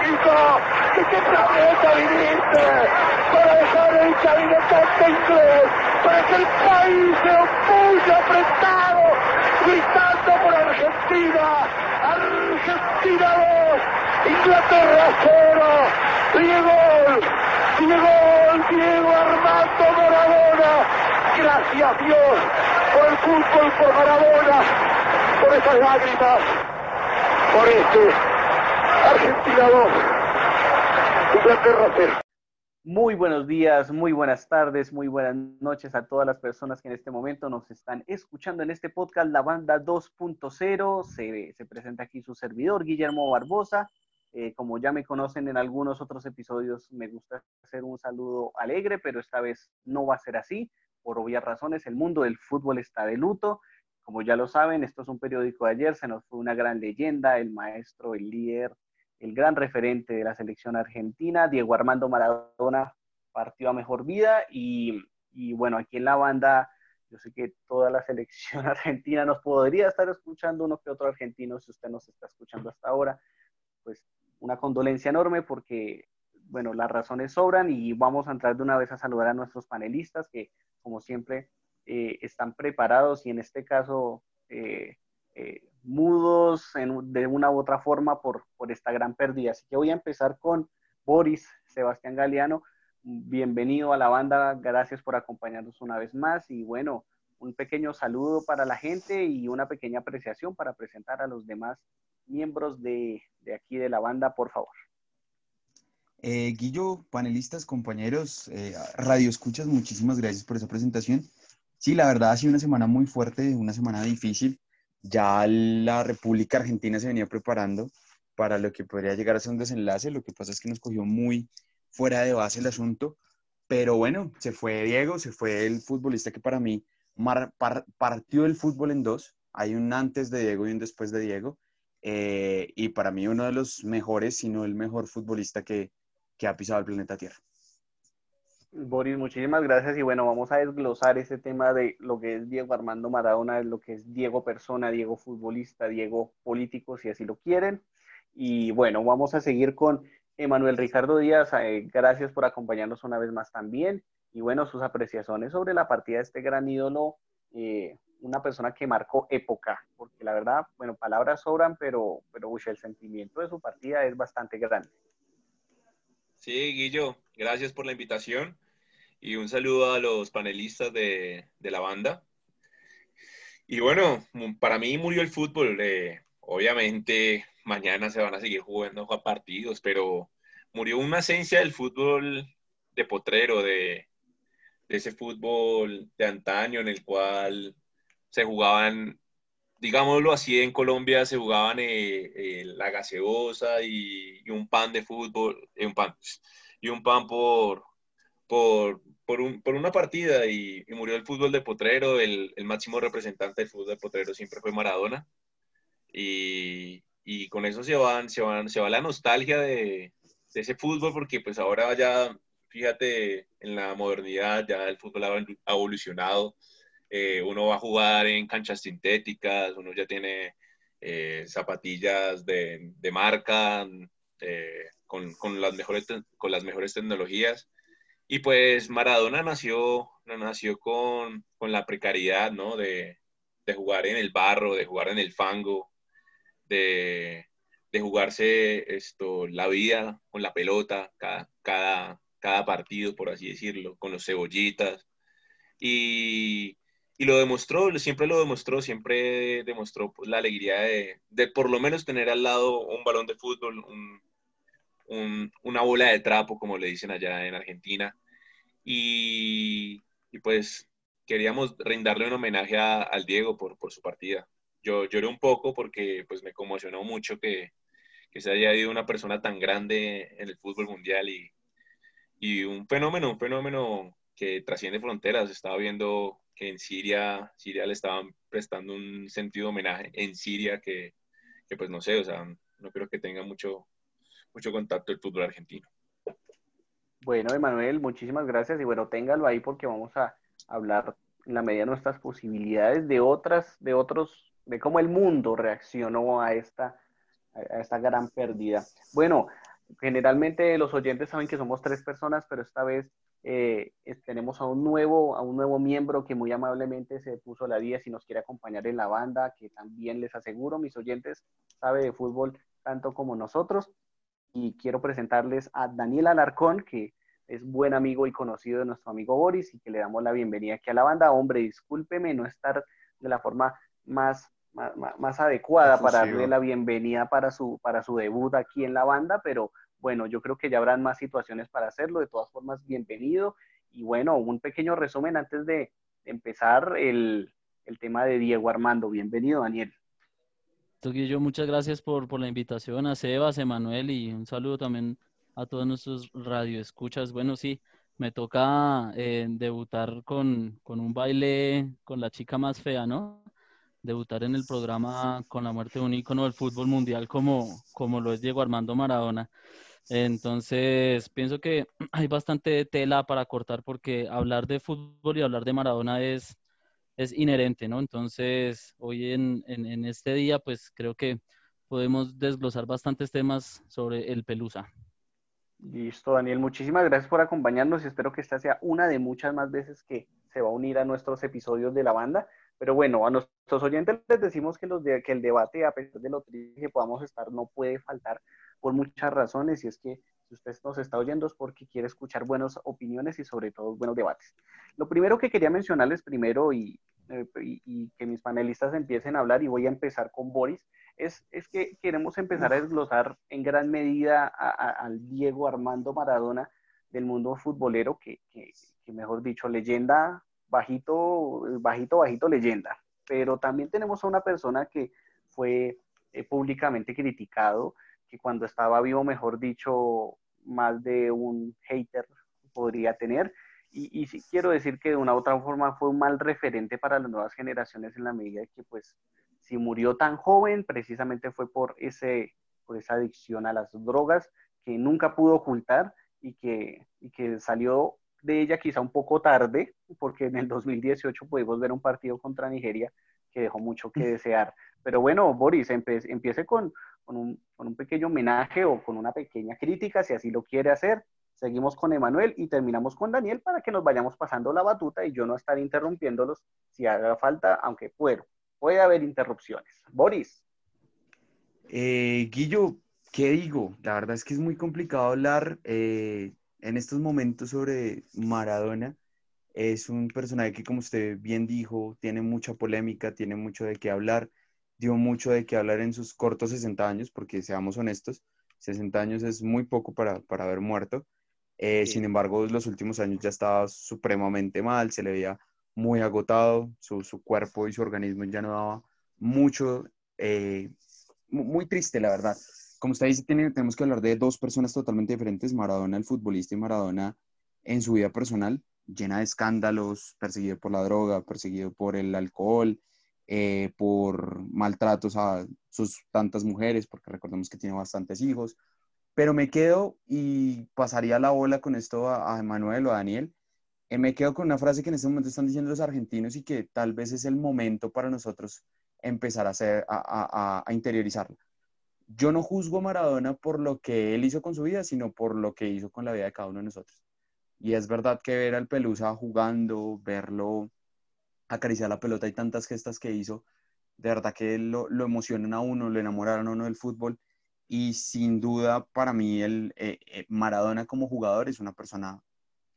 ¿De qué planeta viniste? Para dejar el cabinete inglés, para que el país se opulle apretado, gritando por Argentina. Argentina 2, Inglaterra 0. Diego, Diego, Diego Armando Maradona. Gracias Dios por el fútbol, por Maradona, por esas lágrimas, por este Argentina 2. Muy buenos días, muy buenas tardes, muy buenas noches a todas las personas que en este momento nos están escuchando en este podcast La Banda 2.0. Se, se, presenta aquí su servidor, Guillermo Barbosa. Eh, como ya me conocen en algunos otros episodios, me gusta hacer un saludo alegre, pero esta vez no va a ser así. Por obvias razones, el mundo del fútbol está de luto. Como ya lo saben, esto es un periódico de ayer, se nos fue una gran leyenda, el maestro, el líder, el gran referente de la selección argentina, Diego Armando Maradona, partió a mejor vida y, bueno, aquí en la banda, yo sé que toda la selección argentina nos podría estar escuchando uno que otro argentino, si usted nos está escuchando hasta ahora, pues una condolencia enorme porque, bueno, las razones sobran y vamos a entrar de una vez a saludar a nuestros panelistas que, como siempre, eh, están preparados y en este caso... Eh, eh, mudos de una u otra forma por, por esta gran pérdida. Así que voy a empezar con Boris Sebastián Galeano. Bienvenido a la banda, gracias por acompañarnos una vez más y bueno, un pequeño saludo para la gente y una pequeña apreciación para presentar a los demás miembros de, de aquí de la banda, por favor. Eh, Guillo, panelistas, compañeros, eh, radio escuchas, muchísimas gracias por esa presentación. Sí, la verdad ha sido una semana muy fuerte, una semana difícil ya la República Argentina se venía preparando para lo que podría llegar a ser un desenlace. Lo que pasa es que nos cogió muy fuera de base el asunto. Pero bueno, se fue Diego, se fue el futbolista que para mí partió el fútbol en dos. Hay un antes de Diego y un después de Diego. Eh, y para mí uno de los mejores, si no el mejor futbolista que, que ha pisado el planeta Tierra. Boris, muchísimas gracias y bueno, vamos a desglosar ese tema de lo que es Diego Armando Maradona, lo que es Diego persona, Diego futbolista, Diego político, si así lo quieren. Y bueno, vamos a seguir con Emanuel Ricardo Díaz. Eh, gracias por acompañarnos una vez más también. Y bueno, sus apreciaciones sobre la partida de este gran ídolo, eh, una persona que marcó época, porque la verdad, bueno, palabras sobran, pero, pero el sentimiento de su partida es bastante grande. Sí, Guillo, gracias por la invitación y un saludo a los panelistas de, la banda. Y bueno, para mí murió el fútbol. Eh, obviamente mañana se van a seguir jugando partidos, pero murió una esencia del fútbol de potrero, de, ese fútbol de antaño en el cual se jugaban, digámoslo así, en Colombia se jugaban eh, eh, la gaseosa y, un pan de fútbol, un pan, y un pan por, por, por, una partida y, murió el fútbol de Potrero, el, máximo representante del fútbol de Potrero siempre fue Maradona. Y, con eso se, van, se, van, se va la nostalgia de, ese fútbol porque pues ahora ya, fíjate, en la modernidad ya el fútbol ha evolucionado. Eh, uno va a jugar en canchas sintéticas, uno ya tiene eh, zapatillas de, marca eh, con, con, las mejores, con las mejores tecnologías. Y pues Maradona nació, nació con, con la precariedad, ¿no? De, de, jugar en el barro, de jugar en el fango, de, de jugarse esto, la vida con la pelota, cada, cada, cada partido, por así decirlo, con los cebollitas. Y, y lo demostró, siempre lo demostró, siempre demostró pues, la alegría de, de, por lo menos tener al lado un balón de fútbol, un, una bola de trapo, como le dicen allá en Argentina. Y, pues queríamos rindarle un homenaje al Diego por, por su partida. Yo lloré un poco porque pues me conmocionó mucho que, que se haya ido una persona tan grande en el fútbol mundial y, y un fenómeno, un fenómeno que trasciende fronteras. Estaba viendo que en Siria, Siria le estaban prestando un sentido de homenaje en Siria que, que pues no sé, o sea, no creo que tenga mucho, mucho contacto el fútbol argentino. Bueno, Emanuel, muchísimas gracias y bueno, téngalo ahí porque vamos a hablar en la medida de nuestras posibilidades de otras, de otros, de cómo el mundo reaccionó a esta a esta gran pérdida. Bueno, generalmente los oyentes saben que somos tres personas, pero esta vez eh, tenemos a un, nuevo, a un nuevo miembro que muy amablemente se puso la 10 y nos quiere acompañar en la banda, que también les aseguro, mis oyentes, sabe de fútbol tanto como nosotros. Y quiero presentarles a Daniel Alarcón, que es buen amigo y conocido de nuestro amigo Boris, y que le damos la bienvenida aquí a la banda. Hombre, discúlpeme no estar de la forma más más, adecuada para darle la bienvenida para su, para su debut aquí en la banda, pero bueno, yo creo que ya habrán más situaciones para hacerlo. De todas formas, bienvenido. Y bueno, un pequeño resumen antes de empezar el, el tema de Diego Armando. Bienvenido, Daniel. Toquillo, muchas gracias por, por la invitación a Sebas, Emanuel y un saludo también a todos nuestros radioescuchas. Bueno, sí, me toca eh, debutar con, con, un baile con la chica más fea, ¿no? debutar en el programa con la muerte de un ícono del fútbol mundial como, como lo es Diego Armando Maradona. Entonces, pienso que hay bastante tela para cortar porque hablar de fútbol y hablar de Maradona es, es inherente, ¿no? Entonces, hoy en, en, este día, pues creo que podemos desglosar bastantes temas sobre el Pelusa. Listo, Daniel. Muchísimas gracias por acompañarnos y espero que esta sea una de muchas más veces que se va a unir a nuestros episodios de la banda. Pero bueno, a nuestros oyentes les decimos que, los que el debate, a pesar de lo triste que podamos estar, no puede faltar por muchas razones. Y es que si usted nos está oyendo es porque quiere escuchar buenas opiniones y sobre todo buenos debates. Lo primero que quería mencionarles primero y, eh, y, que mis panelistas empiecen a hablar, y voy a empezar con Boris, es, es que queremos empezar a desglosar en gran medida al Diego Armando Maradona del mundo futbolero, que, que, que mejor dicho, leyenda bajito, bajito, bajito leyenda. Pero también tenemos a una persona que fue eh, públicamente criticado, que cuando estaba vivo, mejor dicho, más de un hater podría tener. Y, y sí quiero decir que de una u otra forma fue un mal referente para las nuevas generaciones en la medida que, pues, si murió tan joven, precisamente fue por, ese, por esa adicción a las drogas que nunca pudo ocultar y que, y que salió de ella quizá un poco tarde, porque en el 2018 pudimos ver un partido contra Nigeria que dejó mucho que desear. Pero bueno, Boris, empiece con, un, pequeño homenaje o con una pequeña crítica, si así lo quiere hacer. Seguimos con Emanuel y terminamos con Daniel para que nos vayamos pasando la batuta y yo no estar interrumpiéndolos si haga falta, aunque puedo. Puede haber interrupciones. Boris. Eh, Guillo, ¿qué digo? La verdad es que es muy complicado hablar eh, en estos momentos sobre Maradona. Es un personaje que, como usted bien dijo, tiene mucha polémica, tiene mucho de qué hablar, dio mucho de qué hablar en sus cortos 60 años, porque seamos honestos, 60 años es muy poco para, para haber muerto. Eh, sin embargo, los últimos años ya estaba supremamente mal, se le veía muy agotado, su, su cuerpo y su organismo ya no daba mucho, eh, muy triste, la verdad como usted dice, tenemos que hablar de dos personas totalmente diferentes, Maradona el futbolista y Maradona en su vida personal, llena de escándalos, perseguido por la droga, perseguido por el alcohol, eh, por maltratos a sus tantas mujeres, porque recordemos que tiene bastantes hijos. Pero me quedo y pasaría la bola con esto a, a Emanuel o a Daniel. Eh, me quedo con una frase que en este momento están diciendo los argentinos y que tal vez es el momento para nosotros empezar a, hacer, a interiorizarla yo no juzgo a Maradona por lo que él hizo con su vida, sino por lo que hizo con la vida de cada uno de nosotros. Y es verdad que ver al Pelusa jugando, verlo acariciar la pelota y tantas gestas que hizo, de verdad que lo, lo emocionan a uno, lo enamoraron a uno del fútbol. Y sin duda, para mí, el eh, eh, Maradona como jugador es una persona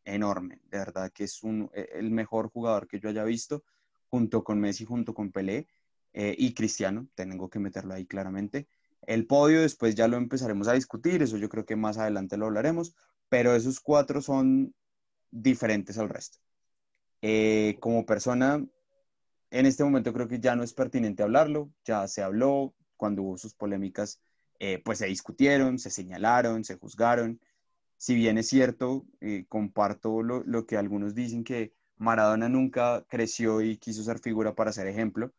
enorme. De verdad que es un, eh, el mejor jugador que yo haya visto, junto con Messi, junto con Pelé y Cristiano. Tengo que meterlo ahí claramente. El podio después ya lo empezaremos a discutir, eso yo creo que más adelante lo hablaremos, pero esos cuatro son diferentes al resto. Eh, como persona, en este momento creo que ya no es pertinente hablarlo, ya se habló cuando hubo sus polémicas, eh, pues se discutieron, se señalaron, se juzgaron. Si bien es cierto, eh, comparto lo, lo que algunos dicen que Maradona nunca creció y quiso ser figura para ser ejemplo,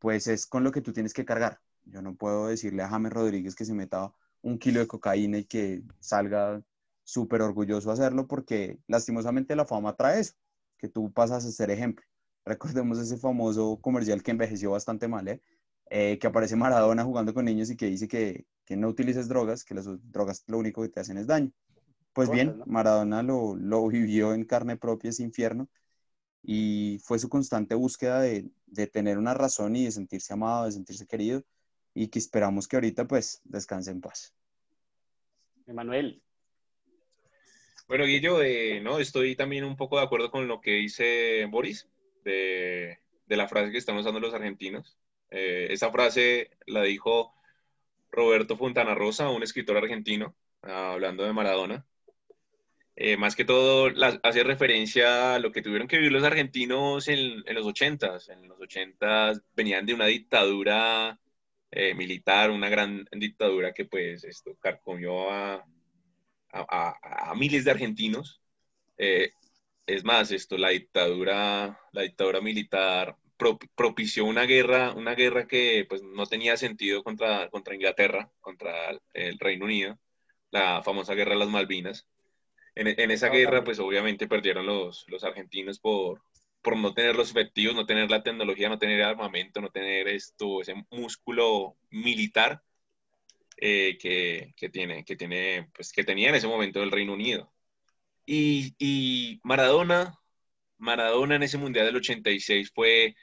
pues es con lo que tú tienes que cargar. Yo no puedo decirle a James Rodríguez que se meta un kilo de cocaína y que salga súper orgulloso a hacerlo porque lastimosamente la fama trae eso, que tú pasas a ser ejemplo. Recordemos ese famoso comercial que envejeció bastante mal, ¿eh? Eh, que aparece Maradona jugando con niños y que dice que, que, no utilices drogas, que las drogas lo único que te hacen es daño. Pues bien, Maradona lo, lo vivió en carne propia ese infierno y fue su constante búsqueda de, de, tener una razón y de sentirse amado, de sentirse querido y que esperamos que ahorita pues descanse en paz. Emanuel. Bueno, Guillo, eh, no, estoy también un poco de acuerdo con lo que dice Boris de, de la frase que están usando los argentinos. Eh, esa frase la dijo Roberto Fontana Rosa, un escritor argentino, hablando de Maradona. Eh, más que todo hace referencia a lo que tuvieron que vivir los argentinos en, los 80 En los 80 venían de una dictadura eh, militar, una gran dictadura que pues esto carcomió a, a, miles de argentinos. Eh, es más, esto, la dictadura, la dictadura militar propició una guerra, una guerra que pues no tenía sentido contra, contra Inglaterra, contra el Reino Unido, la famosa guerra de las Malvinas. En, esa guerra, pues obviamente perdieron los, los argentinos por, por no tener los efectivos, no tener la tecnología, no tener armamento, no tener esto, ese músculo militar eh, que, tiene, que, tiene, pues, que tenía en ese momento el Reino Unido. Y, Maradona, Maradona en ese Mundial del 86 fue,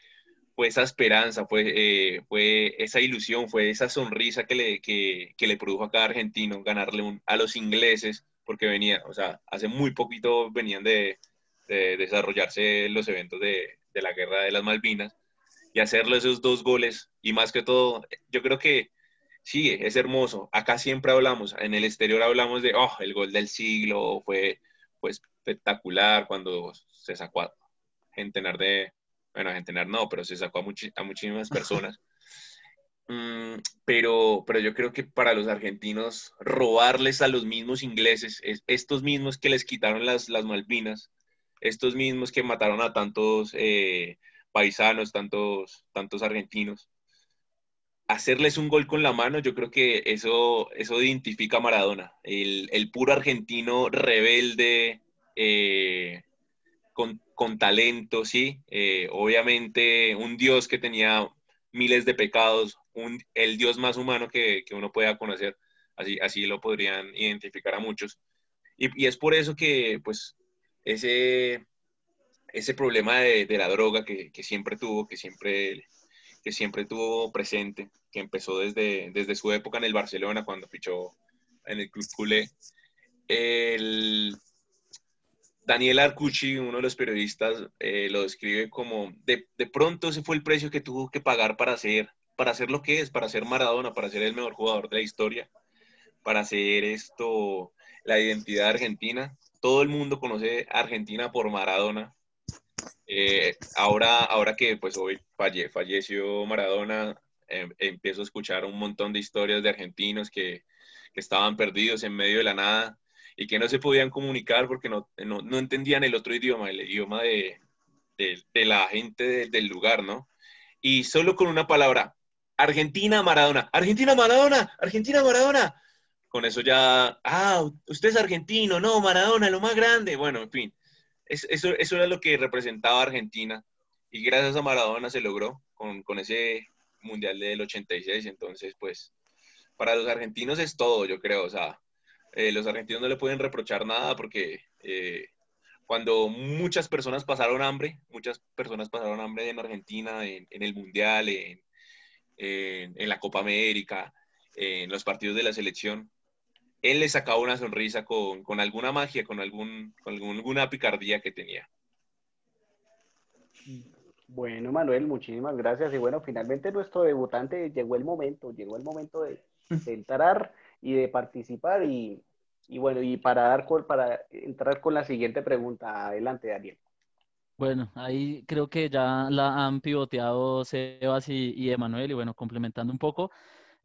fue esa esperanza, fue, eh, fue esa ilusión, fue esa sonrisa que le, que, que le produjo a cada argentino ganarle a los ingleses porque venía, o sea, hace muy poquito venían de, desarrollarse los eventos de, la guerra de las Malvinas y hacerle esos dos goles y más que todo, yo creo que sí, es hermoso. Acá siempre hablamos, en el exterior hablamos de, oh, el gol del siglo fue, fue espectacular cuando se sacó a centenar de, bueno, a centenar no, pero se sacó a, a muchísimas personas. Mm, pero, pero yo creo que para los argentinos robarles a los mismos ingleses, estos mismos que les quitaron las, las Malvinas, estos mismos que mataron a tantos eh, paisanos, tantos, tantos argentinos, hacerles un gol con la mano, yo creo que eso, eso identifica a Maradona, el, el puro argentino rebelde, eh, con, con, talento, sí, eh, obviamente un dios que tenía miles de pecados, el Dios más humano que, uno pueda conocer. Así, así lo podrían identificar a muchos. Y, es por eso que, pues, ese, ese problema de, la droga que, siempre tuvo, que siempre, que siempre tuvo presente, que empezó desde, desde su época en el Barcelona, cuando fichó en el Club Culé. El, Daniel Arcucci, uno de los periodistas, eh, lo describe como de, de, pronto ese fue el precio que tuvo que pagar para ser para ser lo que es, para ser Maradona, para ser el mejor jugador de la historia, para ser esto, la identidad argentina. Todo el mundo conoce Argentina por Maradona. Eh, ahora, ahora que pues hoy falle, falleció Maradona, em, empiezo a escuchar un montón de historias de argentinos que, estaban perdidos en medio de la nada y que no se podían comunicar porque no, no, no entendían el otro idioma, el idioma de, de la gente del lugar, ¿no? Y solo con una palabra, Argentina, Maradona, Argentina, Maradona, Argentina, Maradona. Con eso ya, ah, usted es argentino, no, Maradona, lo más grande. Bueno, en fin, eso, eso era lo que representaba Argentina. Y gracias a Maradona se logró con, ese Mundial del 86. Entonces, pues, para los argentinos es todo, yo creo. O sea, eh, los argentinos no le pueden reprochar nada porque eh, cuando muchas personas pasaron hambre, muchas personas pasaron hambre en Argentina, en, en el Mundial, en, en, la Copa América, en los partidos de la selección, él le sacaba una sonrisa con, con alguna magia, con, algún, con alguna picardía que tenía. Bueno, Manuel, muchísimas gracias. Y bueno, finalmente nuestro debutante llegó el momento, llegó el momento de, entrar y de participar. Y, y, bueno, y para, dar para entrar con la siguiente pregunta, adelante, Daniel. Bueno, ahí creo que ya la han pivoteado Sebas y, y Emanuel, y bueno, complementando un poco,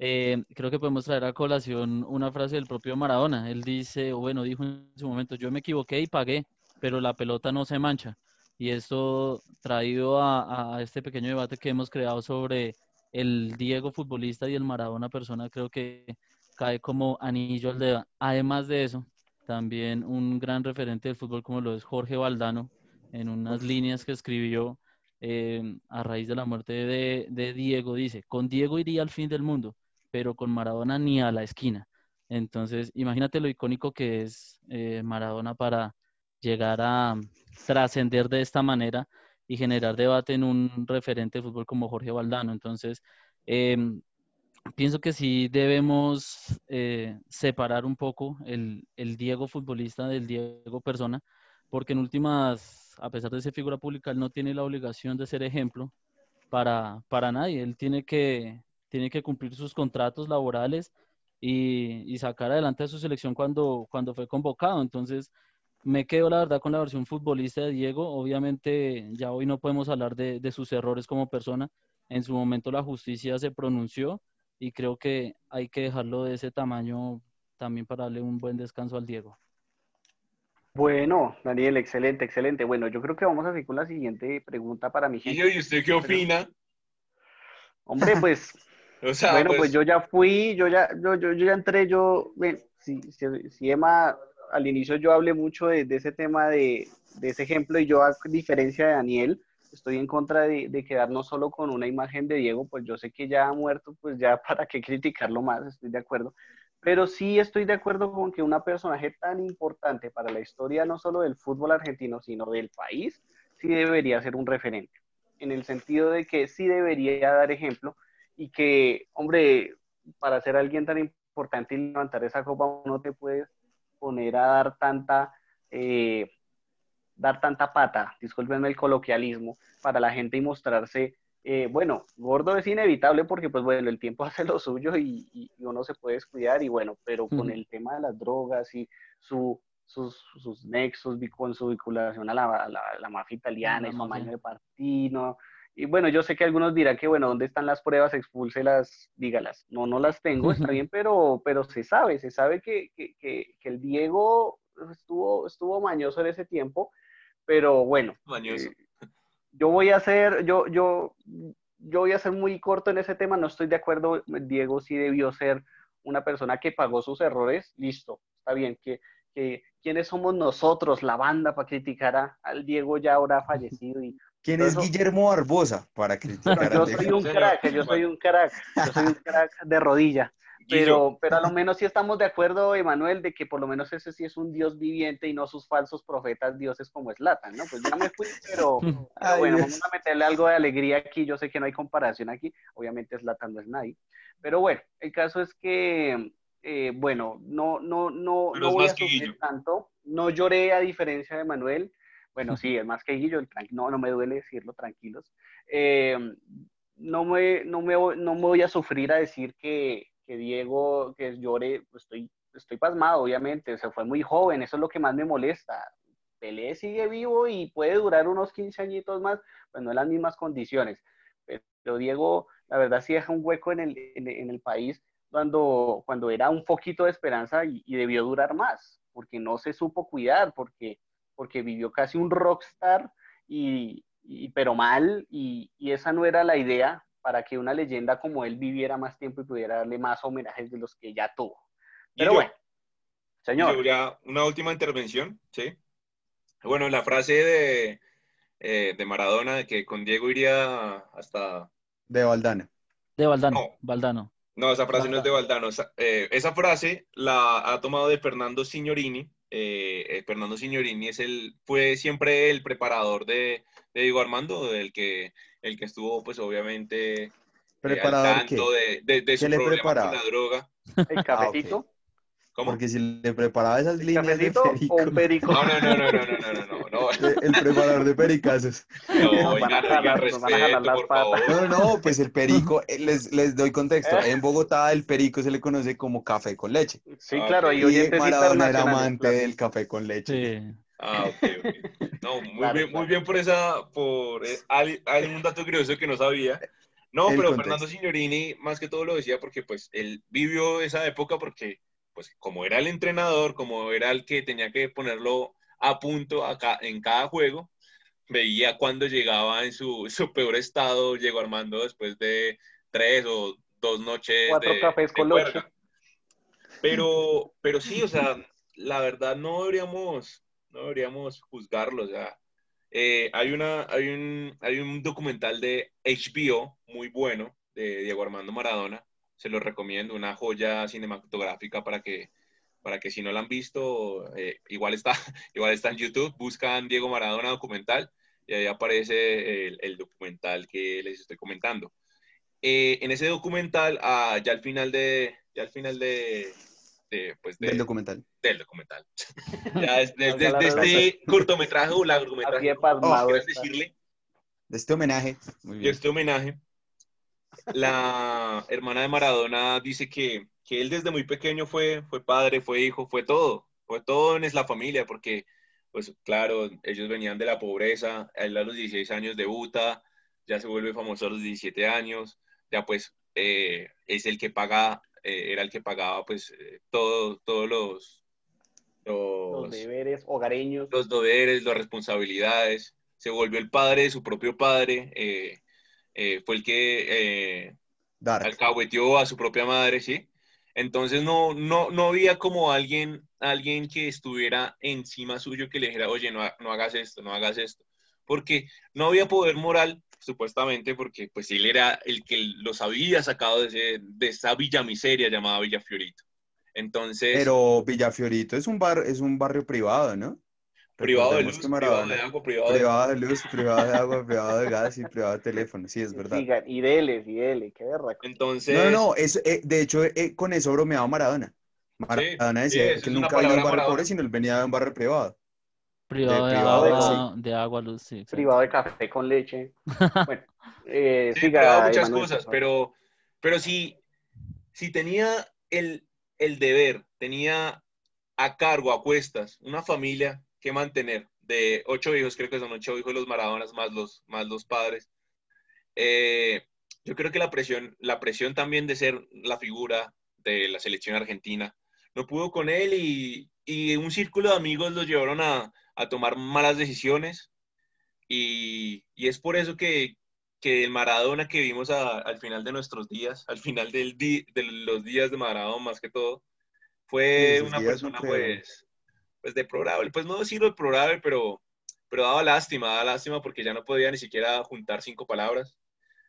eh, creo que podemos traer a colación una frase del propio Maradona. Él dice, o bueno, dijo en su momento, yo me equivoqué y pagué, pero la pelota no se mancha. Y esto traído a, a este pequeño debate que hemos creado sobre el Diego futbolista y el Maradona persona, creo que cae como anillo al dedo. Además de eso, también un gran referente del fútbol como lo es Jorge Valdano, en unas líneas que escribió eh, a raíz de la muerte de, de, Diego, dice, con Diego iría al fin del mundo, pero con Maradona ni a la esquina. Entonces, imagínate lo icónico que es eh, Maradona para llegar a trascender de esta manera y generar debate en un referente de fútbol como Jorge Valdano. Entonces, eh, pienso que sí debemos eh, separar un poco el, el Diego futbolista del Diego persona, porque en últimas a pesar de ser figura pública, él no tiene la obligación de ser ejemplo para, para nadie. Él tiene que, tiene que cumplir sus contratos laborales y, y, sacar adelante a su selección cuando, cuando fue convocado. Entonces, me quedo la verdad con la versión futbolista de Diego. Obviamente, ya hoy no podemos hablar de, de sus errores como persona. En su momento la justicia se pronunció y creo que hay que dejarlo de ese tamaño también para darle un buen descanso al Diego. Bueno, Daniel, excelente, excelente. Bueno, yo creo que vamos a seguir con la siguiente pregunta para mi gente. ¿Y usted qué opina? Hombre, pues, o sea, bueno, pues... pues... yo ya fui, yo ya, yo, yo, yo ya entré, yo, bueno, si, si, si, Emma, al inicio yo hablé mucho de, de ese tema, de, de, ese ejemplo, y yo a diferencia de Daniel, estoy en contra de, de, quedarnos solo con una imagen de Diego, pues yo sé que ya ha muerto, pues ya para qué criticarlo más, estoy de acuerdo, pero sí estoy de acuerdo con que una personaje tan importante para la historia no solo del fútbol argentino, sino del país, sí debería ser un referente, en el sentido de que sí debería dar ejemplo y que, hombre, para ser alguien tan importante y levantar esa copa, no te puedes poner a dar tanta, eh, dar tanta pata, discúlpenme el coloquialismo, para la gente y mostrarse eh, bueno, gordo es inevitable porque pues bueno, el tiempo hace lo suyo y, y uno se puede descuidar y bueno, pero con el tema de las drogas y su, sus, sus, nexos, con su vinculación a la, a la, a la mafia italiana y su amaño de partino. Y bueno, yo sé que algunos dirán que, bueno, ¿dónde están las pruebas? Expúlselas, dígalas. No, no las tengo, está bien, pero, pero se sabe, se sabe que, que, que, que el Diego estuvo, estuvo mañoso en ese tiempo, pero bueno. Mañoso. Eh, yo voy a ser, yo, yo, yo voy a ser muy corto en ese tema, no estoy de acuerdo, Diego sí debió ser una persona que pagó sus errores, listo, está bien, que, que quiénes somos nosotros, la banda, para criticar a, al Diego ya ahora fallecido. Y ¿Quién es Guillermo Barbosa para criticar Yo soy un crack, yo soy un crack, yo soy un crack de rodilla. Pero, pero a lo menos sí estamos de acuerdo, Emanuel, de que por lo menos ese sí es un Dios viviente y no sus falsos profetas dioses como Slatan, ¿no? Pues ya me fui, pero, pero bueno, vamos a meterle algo de alegría aquí. Yo sé que no hay comparación aquí, obviamente Slatan no es nadie. Pero bueno, el caso es que, eh, bueno, no, no, no, Pero no voy a sufrir tanto. No lloré a diferencia de Manuel. Bueno, sí, es más que Guillo, el no, no me duele decirlo, tranquilos. Eh, no, me, no, me, no me voy a sufrir a decir que, que Diego, que llore, pues estoy, estoy pasmado, obviamente, se fue muy joven, eso es lo que más me molesta. Pelé sigue vivo y puede durar unos 15 añitos más, pues no en las mismas condiciones. Pero Diego, la verdad, sí deja un hueco en el, en, en el país cuando, cuando era un poquito de esperanza y, y debió durar más, porque no se supo cuidar, porque, porque vivió casi un rockstar, y, y- pero mal, y, y esa no era la idea para que una leyenda como él viviera más tiempo y pudiera darle más homenajes de los que ya tuvo. Pero Guillo, bueno, señor. Yo ya una última intervención, ¿sí? Bueno, la frase de, eh, de Maradona de que con Diego iría hasta... De Valdana. De Valdano, No. Valdano. No, esa frase no es de Valdano. Esa, eh, esa frase la ha tomado de Fernando Signorini. Eh, eh, Fernando Signorini es el, fue siempre el preparador de, de Diego Armando, el que, el que estuvo, pues obviamente, eh, al ¿Preparador de, de, de su ¿Qué le problema preparaba? con la droga. El cafecito, ¿Cómo? Porque si le preparaba esas líneas de perico, o un perico. No, no, no, no, no, no, no, no, no, el preparador de pericazos. No, oiga, no respeto, por favor. No, no, no, pues el perico, eh, les, les doy contexto. En Bogotá el perico se le conoce como café con leche. Sí, Ah, claro, y Y Maradona era amante claro. del café con leche. Sí. Ah, ok, ok. No, muy, bien, muy bien por esa, por eh, hay, hay un dato curioso que no sabía. No, El pero contexto. Fernando Signorini más que todo lo decía porque pues él vivió esa época porque pues como era el entrenador, como era el que tenía que ponerlo a punto acá, en cada juego, veía cuando llegaba en su, su peor estado, llegó Armando después de tres o dos noches Cuatro de, cafés de con leche. Pero, pero sí, o sea, la verdad no deberíamos, no deberíamos juzgarlo, o sea, eh, hay, una, hay, un, hay un documental de HBO muy bueno de Diego Armando Maradona, se lo recomiendo, una joya cinematográfica para que, para que si no la han visto, eh, igual, está, igual está en YouTube, buscan Diego Maradona documental y ahí aparece el, el documental que les estoy comentando. Eh, en ese documental, ah, ya al final de, ya al final de, de, pues de- Del documental. del documental, ya es- de, de- de este cortometraje o largometraje, de como quieras decirle, De este homenaje. Muy bien. este homenaje, la hermana de Maradona dice que, que él desde muy pequeño fue, fue padre, fue hijo, fue todo, fue todo en la familia, porque, pues claro, ellos venían de la pobreza, él a los 16 años debuta, ya se vuelve famoso a los 17 años, ya pues eh, es el que paga, eh, era el que pagaba pues eh, todo, todos los, Los los, deberes hogareños. los deberes, las responsabilidades, se volvió el padre de su propio padre, eh, fue el que eh, alcahueteó a su propia madre, ¿sí? Entonces no, no, no había como alguien, alguien que estuviera encima suyo que le dijera, oye, no, no hagas esto, no hagas esto. Porque no había poder moral, supuestamente, porque pues él era el que los había sacado de, ese- de esa villa miseria llamada Villa Fiorito. Entonces, Pero Villafiorito es un bar, es un barrio privado, ¿no? Privado de luz, que privado de agua, privado de... Privado de luz, privado de agua, privado de gas y privado de teléfono. Sí, es verdad. Y dele, y dele, qué berraco. Entonces, No, no, no, es, eh, de hecho, eh, con eso bromeaba Maradona. Maradona sí, decía que él nunca venía de un barrio pobre, sino él venía de un barrio privado. Privado de, privado de- agua, de agua, luz, sí. Privado de café con leche. Bueno, eh, Sí, siga, privado de muchas Emanuel, cosas, pero, pero si, si tenía el, el deber, tenía a cargo, a cuestas, una familia que mantener de ocho hijos, creo que son ocho hijos los Maradonas más los, más los padres, eh, yo creo que la presión, la presión también de ser la figura de la selección argentina no pudo con él y, y un círculo de amigos los llevaron a, a tomar malas decisiones. Y, y es por eso que, que el Maradona que vimos a- al final de nuestros días, al final del di- de los días de Maradona más que todo, fue una persona creo. Pues, pues deplorable, pues no decirlo deplorable, pero, pero daba lástima, daba lástima porque ya no podía ni siquiera juntar cinco palabras,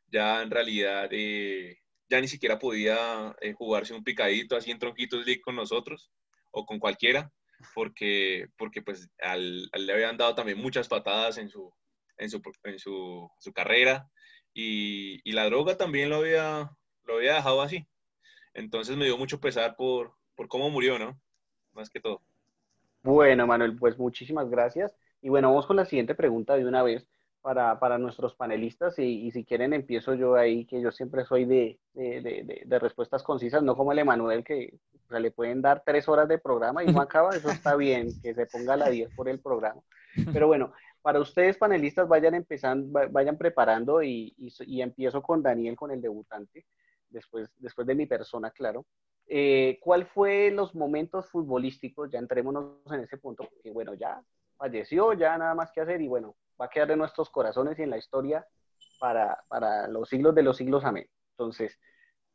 ya en realidad eh, ya ni siquiera podía eh, jugarse un picadito así en Tronquitos League con nosotros o con cualquiera, porque, porque pues al, al- le habían dado también muchas patadas en su, en su, en su, su carrera y, y la droga también lo había, lo había dejado así. Entonces me dio mucho pesar por, por cómo murió, ¿no? Más que todo. Bueno, Manuel, pues muchísimas gracias. Y bueno, vamos con la siguiente pregunta de una vez para, para nuestros panelistas. Y, y si quieren, empiezo yo ahí, que yo siempre soy de, de, de- de- respuestas concisas, no como el Emanuel, que o sea, le pueden dar tres horas de programa y no acaba. Eso está bien, que se ponga a la 10 por el programa. Pero bueno, para ustedes, panelistas, vayan empezando, va- vayan preparando y, y, y empiezo con Daniel, con el debutante, después, después de mi persona, claro. Eh, ¿Cuál fue los momentos futbolísticos? Ya entrémonos en ese punto, porque bueno, ya falleció, ya nada más que hacer y bueno, va a quedar en nuestros corazones y en la historia para, para los siglos de los siglos, amén. Entonces,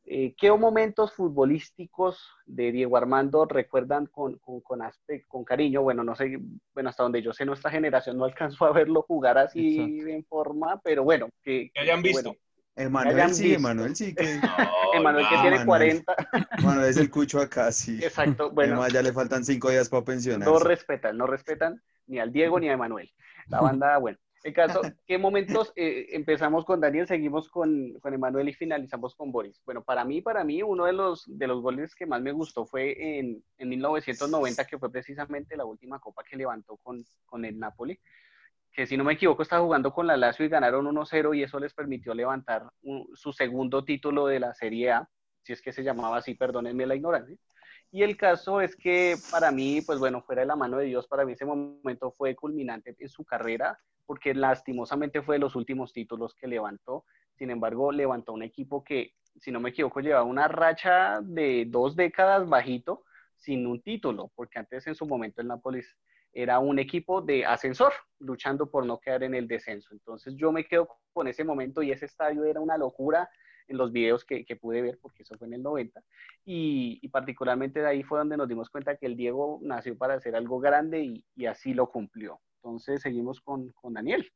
eh, ¿qué momentos futbolísticos de Diego Armando recuerdan con, con, con, con cariño? Bueno, no sé, bueno, hasta donde yo sé, nuestra generación no alcanzó a verlo jugar así Exacto. en forma, pero bueno, que, Que hayan visto. bueno, Emanuel sí. Emanuel sí que. Emanuel que ya. tiene Emanuel. 40, Emanuel es el cucho acá, sí. exacto, bueno, Además, ya le faltan cinco días para no pensionarse. respetan, no respetan ni al Diego ni a Emanuel. La banda, bueno, el caso, ¿qué momentos eh, empezamos con Daniel, seguimos con, con Emanuel y finalizamos con Boris? Bueno, para mí, para mí, uno de los, de los goles que más me gustó fue en, en 1990, que fue precisamente la última copa que levantó con, con el Napoli, que si no me equivoco estaba jugando con la Lazio y ganaron 1-0 y eso les permitió levantar su segundo título de la Serie A, si es que se llamaba así, perdónenme la ignorancia. Y el caso es que para mí, pues bueno, fuera de la mano de Dios, para mí ese momento fue culminante en su carrera, porque lastimosamente fue de los últimos títulos que levantó. Sin embargo, levantó un equipo que, si no me equivoco, llevaba una racha de dos décadas bajito sin un título, porque antes en su momento el Nápoles era un equipo de ascensor, luchando por no quedar en el descenso. Entonces yo me quedo con ese momento y ese estadio era una locura en los videos que, pude ver, porque eso fue en el 90, y, particularmente de ahí fue donde nos dimos cuenta que el Diego nació para hacer algo grande y, así lo cumplió. Entonces seguimos con, Daniel.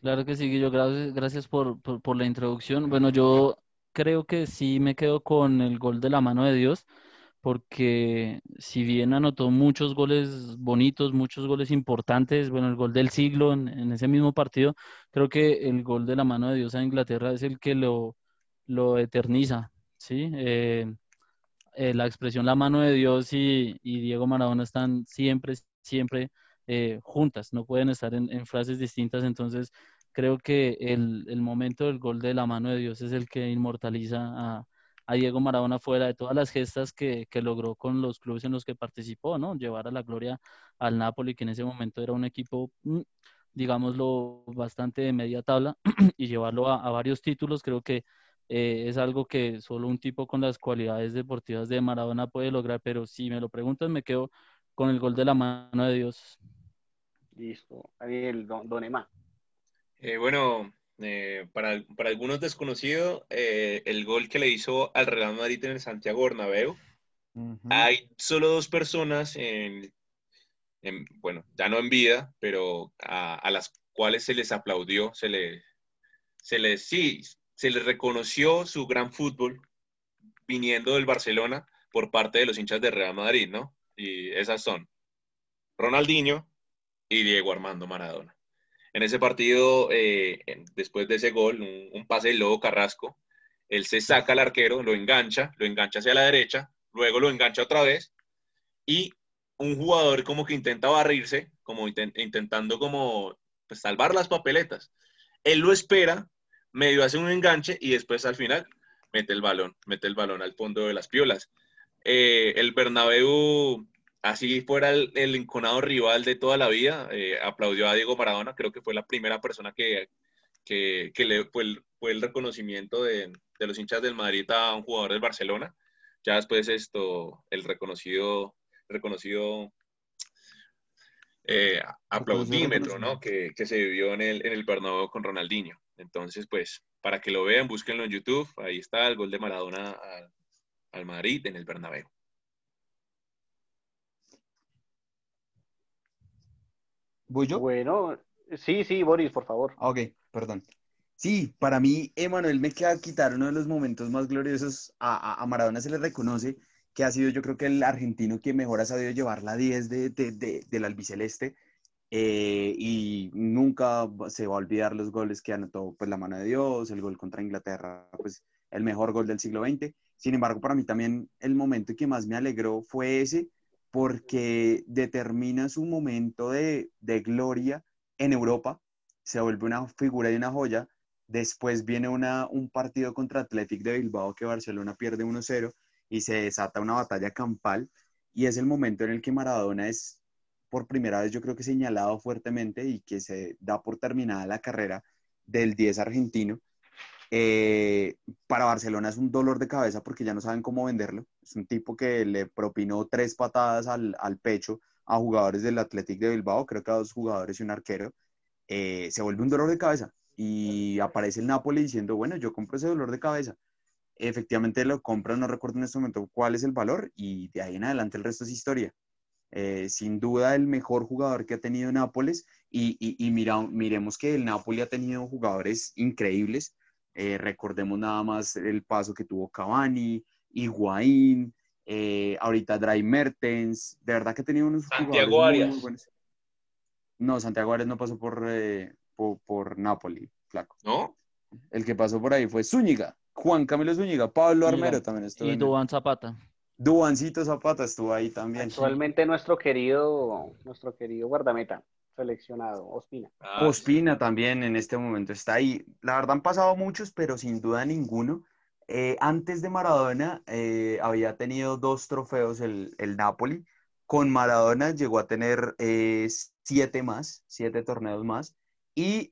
Claro que sí, Guillo, gracias, gracias por, por, la introducción. Bueno, yo creo que sí me quedo con el gol de la mano de Dios porque si bien anotó muchos goles bonitos, muchos goles importantes, bueno, el gol del siglo en, ese mismo partido, creo que el gol de la mano de Dios a Inglaterra es el que lo, lo eterniza, ¿sí? Eh, eh, la expresión la mano de Dios y, Diego Maradona están siempre, siempre eh, juntas, no pueden estar en, en, frases distintas, entonces creo que el, el momento del gol de la mano de Dios es el que inmortaliza a a Diego Maradona fuera de todas las gestas que, logró con los clubes en los que participó, ¿no? Llevar a la gloria al Napoli, que en ese momento era un equipo, mm, digámoslo, bastante de media tabla, y llevarlo a, varios títulos, creo que eh, es algo que solo un tipo con las cualidades deportivas de Maradona puede lograr, pero si me lo preguntas, me quedo con el gol de la mano de Dios. Listo. Ariel, don, don Emma. Eh, bueno, eh, para, para, algunos desconocido, eh, el gol que le hizo al Real Madrid en el Santiago Bernabéu. Hay solo dos personas, en, bueno, ya no en vida, pero a, las cuales se les aplaudió, se les, se les, sí, se les reconoció su gran fútbol viniendo del Barcelona por parte de los hinchas de Real Madrid, ¿no? Y esas son Ronaldinho y Diego Armando Maradona. En ese partido, eh, después de ese gol, un, pase del Lobo Carrasco, él se saca al arquero, lo engancha, lo engancha hacia la derecha, luego lo engancha otra vez y un jugador como que intenta barrirse, como intentando como pues, salvar las papeletas. Él lo espera, medio hace un enganche y después al final mete el balón, mete el balón al fondo de las piolas. Eh, el Bernabéu así fuera el, el, enconado rival de toda la vida, eh, aplaudió a Diego Maradona, creo que fue la primera persona que, que, le fue el, fue el reconocimiento de, de, los hinchas del Madrid a un jugador del Barcelona. Ya después esto, el reconocido, reconocido eh, aplaudímetro, ¿no? Que, que, se vivió en el, en el Bernabéu con Ronaldinho. Entonces, pues, para que lo vean, búsquenlo en YouTube. Ahí está el gol de Maradona al, al Madrid en el Bernabéu. ¿Voy yo? Bueno, sí, sí, Boris, por favor. Ah, ok, perdón. Sí, para mí, Emanuel me queda quitar uno de los momentos más gloriosos. A, Maradona se le reconoce que ha sido, yo creo que el argentino que mejor ha sabido llevar la 10 de, de, del albiceleste. Eh, y nunca se va a olvidar los goles que anotó pues la mano de Dios, el gol contra Inglaterra, pues el mejor gol del siglo XX. Sin embargo, para mí también el momento que más me alegró fue ese, porque determina su momento de, gloria en Europa, se vuelve una figura y una joya. Después viene una, un partido contra Athletic de Bilbao que Barcelona pierde 1-0 y se desata una batalla campal. Y es el momento en el que Maradona es por primera vez, yo creo que señalado fuertemente y que se da por terminada la carrera del 10 argentino. Eh, para Barcelona es un dolor de cabeza porque ya no saben cómo venderlo. Es un tipo que le propinó tres patadas al, al pecho a jugadores del Athletic de Bilbao, creo que a dos jugadores y un arquero. Eh, se vuelve un dolor de cabeza y aparece el Napoli diciendo, bueno, yo compro ese dolor de cabeza. Efectivamente lo compra, no recuerdo en este momento cuál es el valor y de ahí en adelante el resto es historia. Eh, sin duda el mejor jugador que ha tenido Nápoles y, y, y mira, miremos que el Napoli ha tenido jugadores increíbles eh, recordemos nada más el paso que tuvo Cavani, Higuaín, eh, ahorita Dry Mertens, de verdad que ha tenido unos Santiago Arias. No, Santiago Arias no pasó por, eh, por, Napoli, flaco. ¿No? El que pasó por ahí fue Zúñiga, Juan Camilo Zúñiga, Pablo Armero también estuvo. Y Duan Zapata. Duancito Zapata estuvo ahí también. Actualmente nuestro querido, nuestro querido guardameta seleccionado, Ospina. Ah, Ospina también en este momento está ahí. La verdad han pasado muchos, pero sin duda ninguno eh, antes de Maradona eh, había tenido dos trofeos el, el, Napoli. Con Maradona llegó a tener eh, siete más, siete torneos más. Y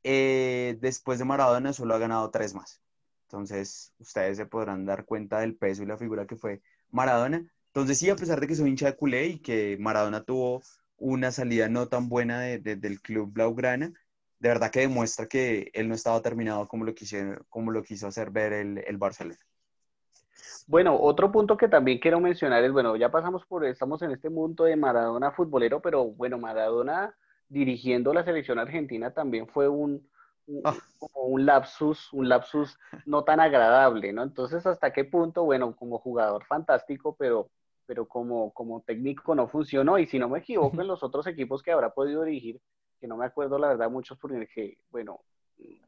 después de Maradona solo ha ganado tres más. Entonces, ustedes se podrán dar cuenta del peso y la figura que fue Maradona. Entonces, sí, a pesar de que soy hincha de culé y que Maradona tuvo una salida no tan buena del club Blaugrana, de verdad que demuestra que él no estaba terminado como lo quiso, como lo quiso hacer ver el, el Barcelona. Bueno, otro punto que también quiero mencionar es, bueno, ya pasamos por, estamos en este mundo de Maradona futbolero, pero bueno, Maradona dirigiendo la selección argentina también fue un, un, ah. un lapsus, un lapsus no tan agradable, ¿no? Entonces, ¿hasta qué punto, bueno, como jugador fantástico, pero, pero como, como técnico no funcionó? Y si no me equivoco, en los otros equipos que habrá podido dirigir, que no me acuerdo la verdad muchos porque, bueno,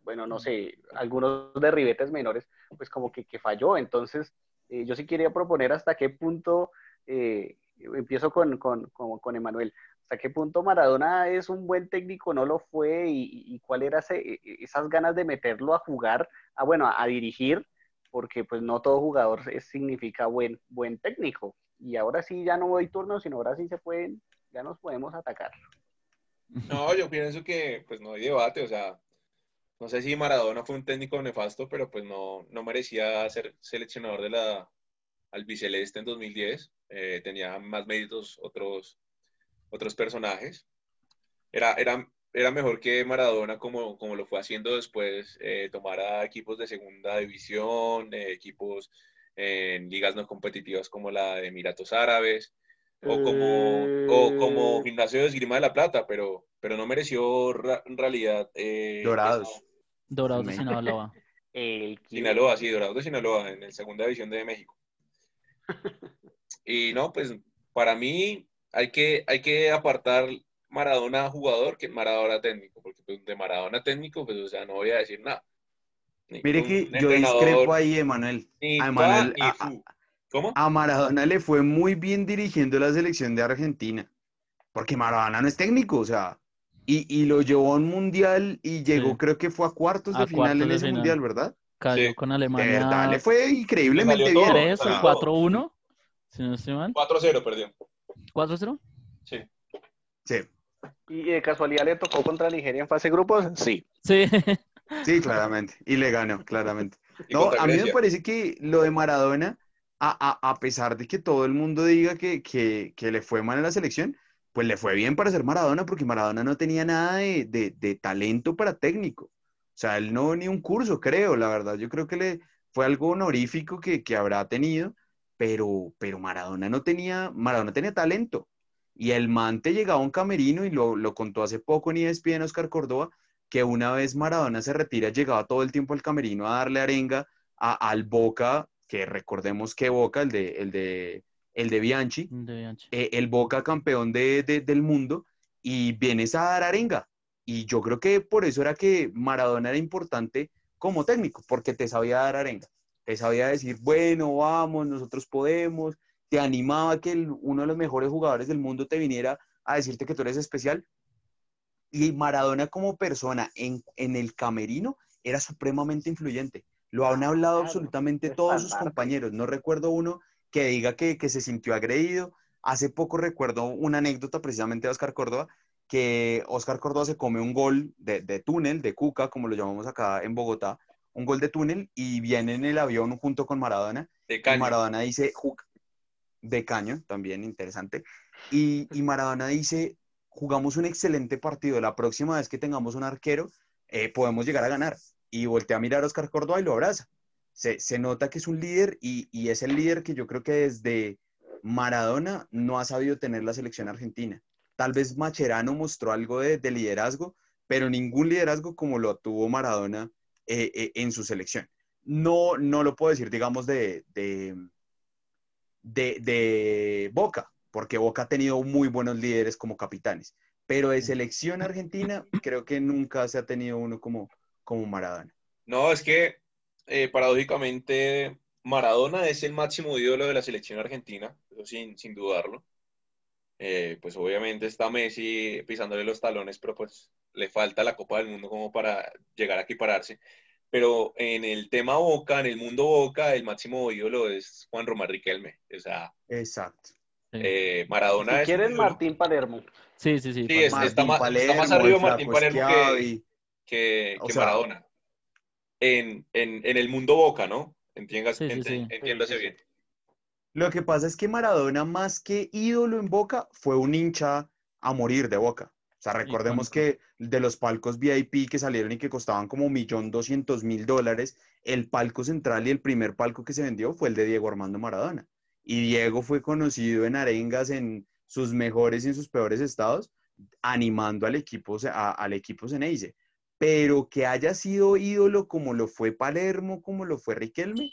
bueno, no sé, algunos de ribetes menores, pues como que, que falló. Entonces, eh, yo sí quería proponer hasta qué punto, eh, empiezo con, con, con, Emanuel, hasta qué punto Maradona es un buen técnico, no lo fue, y, y cuál era e, e, esas ganas de meterlo a jugar, a, bueno, a, dirigir, porque pues no todo jugador significa buen, buen técnico. Y ahora sí ya no doy turno, sino ahora sí se pueden, ya nos podemos atacar. No, yo pienso que pues no hay debate, o sea, no sé si Maradona fue un técnico nefasto, pero pues no, no merecía ser seleccionador de la albiceleste en 2010. Eh, tenía más méritos otros, otros personajes. Era, era, era mejor que Maradona, como, como lo fue haciendo después, eh, tomar a equipos de segunda división, eh, equipos en ligas no competitivas como la de Emiratos Árabes o como, o como mm. Gimnasio de Esgrima de la Plata, pero, pero no mereció en realidad. Eh, Dorados. Dorados de Sinaloa. Sinaloa, sí, Dorados de Sinaloa, en la segunda división de México. Y no, pues para mí hay que, hay que apartar Maradona jugador que Maradona técnico, porque pues, de Maradona técnico, pues o sea, no voy a decir nada. Mire que yo discrepo ahí, Emanuel. Emanuel ¿Cómo? A Maradona le fue muy bien dirigiendo la selección de Argentina, porque Maradona no es técnico, o sea, y, y lo llevó a un mundial y llegó, creo que fue a cuartos de final en ese mundial, ¿verdad? Cayó con Alemania. De verdad, le fue increíblemente bien. 3 o 4-1, si no estoy mal. 4-0 perdió. ¿4-0? Sí. Sí. ¿Y de casualidad le tocó contra Nigeria en fase de grupos? Sí. Sí. Sí, claramente. Y le ganó, claramente. No, a mí me parece que lo de Maradona a, pesar de que todo el mundo diga que, le fue mal en la selección, pues le fue bien para ser Maradona, porque Maradona no tenía nada de, talento para técnico. O sea, él no ni un curso, creo, la verdad. Yo creo que le fue algo honorífico que, habrá tenido, pero, pero Maradona no tenía, Maradona tenía talento. Y el mante llegaba a un camerino y lo, contó hace poco en ESPN Oscar Córdoba, que una vez Maradona se retira, llegaba todo el tiempo al camerino a darle arenga al Boca que recordemos que Boca, el de, el de, el de Bianchi, eh, el Boca campeón de, del mundo, y vienes a dar arenga. Y yo creo que por eso era que Maradona era importante como técnico, porque te sabía dar arenga. Te sabía decir, bueno, vamos, nosotros podemos. Te animaba que uno de los mejores jugadores del mundo te viniera a decirte que tú eres especial. Y Maradona como persona en, en el camerino era supremamente influyente. Lo han hablado absolutamente todos sus compañeros. No recuerdo uno que diga que, se sintió agredido. Hace poco recuerdo una anécdota precisamente de Oscar Córdoba, que Oscar Córdoba se come un gol de, túnel, de cuca, como lo llamamos acá en Bogotá, un gol de túnel y viene en el avión junto con Maradona. De caño. Y Maradona dice, de caño, también interesante. Y, Maradona dice, jugamos un excelente partido. La próxima vez que tengamos un arquero, eh, podemos llegar a ganar y voltea a mirar a Oscar Córdoba y lo abraza. Se, se nota que es un líder y, y, es el líder que yo creo que desde Maradona no ha sabido tener la selección argentina. Tal vez Macherano mostró algo de, de liderazgo, pero ningún liderazgo como lo tuvo Maradona eh, eh, en su selección. No, no lo puedo decir, digamos, de, de, de, de Boca, porque Boca ha tenido muy buenos líderes como capitanes, pero de selección argentina creo que nunca se ha tenido uno como, como Maradona. No, es que eh, paradójicamente Maradona es el máximo ídolo de la selección argentina, eso sin, sin dudarlo. Eh, pues obviamente está Messi pisándole los talones, pero pues le falta la Copa del Mundo como para llegar a equipararse. pero en el tema Boca, en el mundo Boca, el máximo ídolo es Juan Román Riquelme. O sea, Exacto. Eh, Maradona Si es. quieren. Martín Palermo. Sí, sí, sí. Sí, es- Palermo. está más- está más Palermo, arriba Martín Palermo que- que, que sea- Maradona. En, en, en el mundo Boca, ¿no? Entiendas, Sí, sí, ent- sí. entiéndase sí, bien. Lo que pasa es que Maradona, más que ídolo en Boca, fue un hincha a morir de Boca. O sea, recordemos que de los palcos VIP que salieron y que costaban como un millón doscientos mil dólares, el palco central y el primer palco que se vendió fue el de Diego Armando Maradona. Y Diego fue conocido en arengas en sus mejores y en sus peores estados, animando al equipo, a- al equipo Ceneice. Pero que haya sido ídolo como lo fue Palermo, como lo fue Riquelme,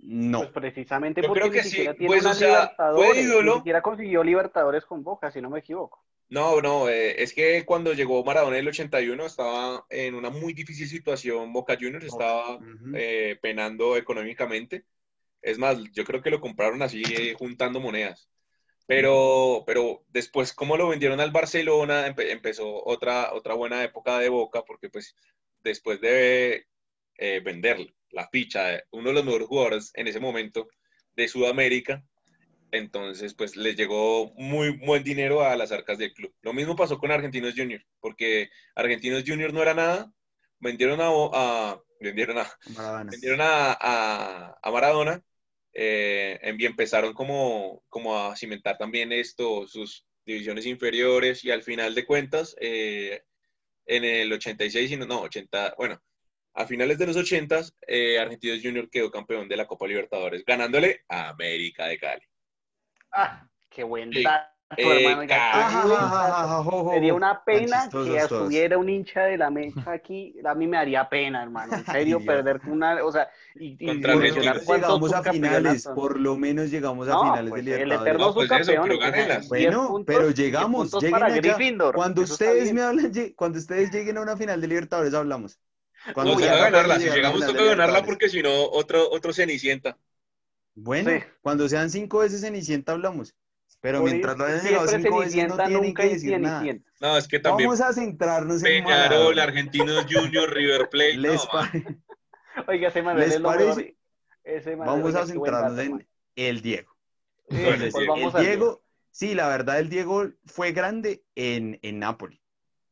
no. Pues precisamente Yo porque creo ni sí, tiene pues, una o sea, Libertadores. fue ídolo. Ni siquiera consiguió Libertadores con Boca, si no me equivoco. No, no, eh, es que cuando llegó Maradona en el 81 estaba en una muy difícil situación. Boca Juniors estaba eh, penando económicamente. Es más, yo creo que lo compraron así eh, juntando monedas. Pero, pero después, como lo vendieron al Barcelona, empe- empezó otra, otra buena época de Boca, porque pues después de eh, vender la ficha de uno de los mejores jugadores en ese momento de Sudamérica, entonces pues les llegó muy buen dinero a las arcas del club. Lo mismo pasó con Argentinos Juniors, porque Argentinos Juniors no era nada, vendieron a, a- vendieron a, Maradona. vendieron a, a- a Maradona eh, empezaron como, como a cimentar también esto, sus divisiones inferiores y al final de cuentas, eh, en el 86, y no, no, 80, bueno, a finales de los 80, eh, Argentinos Junior quedó campeón de la Copa Libertadores, ganándole a América de Cali. Ah, qué buen dato, Eh, Sería jo. una pena que estuviera un hincha de la Mecha aquí. A mí me haría pena, hermano. En serio, perder una. O sea, y, y llegamos a finales, por lo menos llegamos a No, finales pues, de el Libertadores. eterno No, pues eso, subcampeón. pero o sea, gánenlas. 10 Bueno, puntos, pero 10 llegamos, Cuando ustedes me hablan, cuando ustedes lleguen a una final de Libertadores hablamos. Cuando Toca ganarla, si llegamos toca ganarla porque si no, otro, otro Cenicienta. Bueno, Sí. cuando sean cinco veces Cenicienta hablamos. Pero Por mientras lo hayan llegado siempre cinco veces no tienen nunca que decir nada. No, es que también Vamos a centrarnos en Peñarol. Argentinos Junior, River Plate. ¿Les, no, Oiga, ese Manuel ¿Les es lo parece? Ese Vamos a centrarnos en el Diego. Sí, Entonces, pues el vamos al Diego, sí, la verdad, el Diego fue grande en, en Nápoles,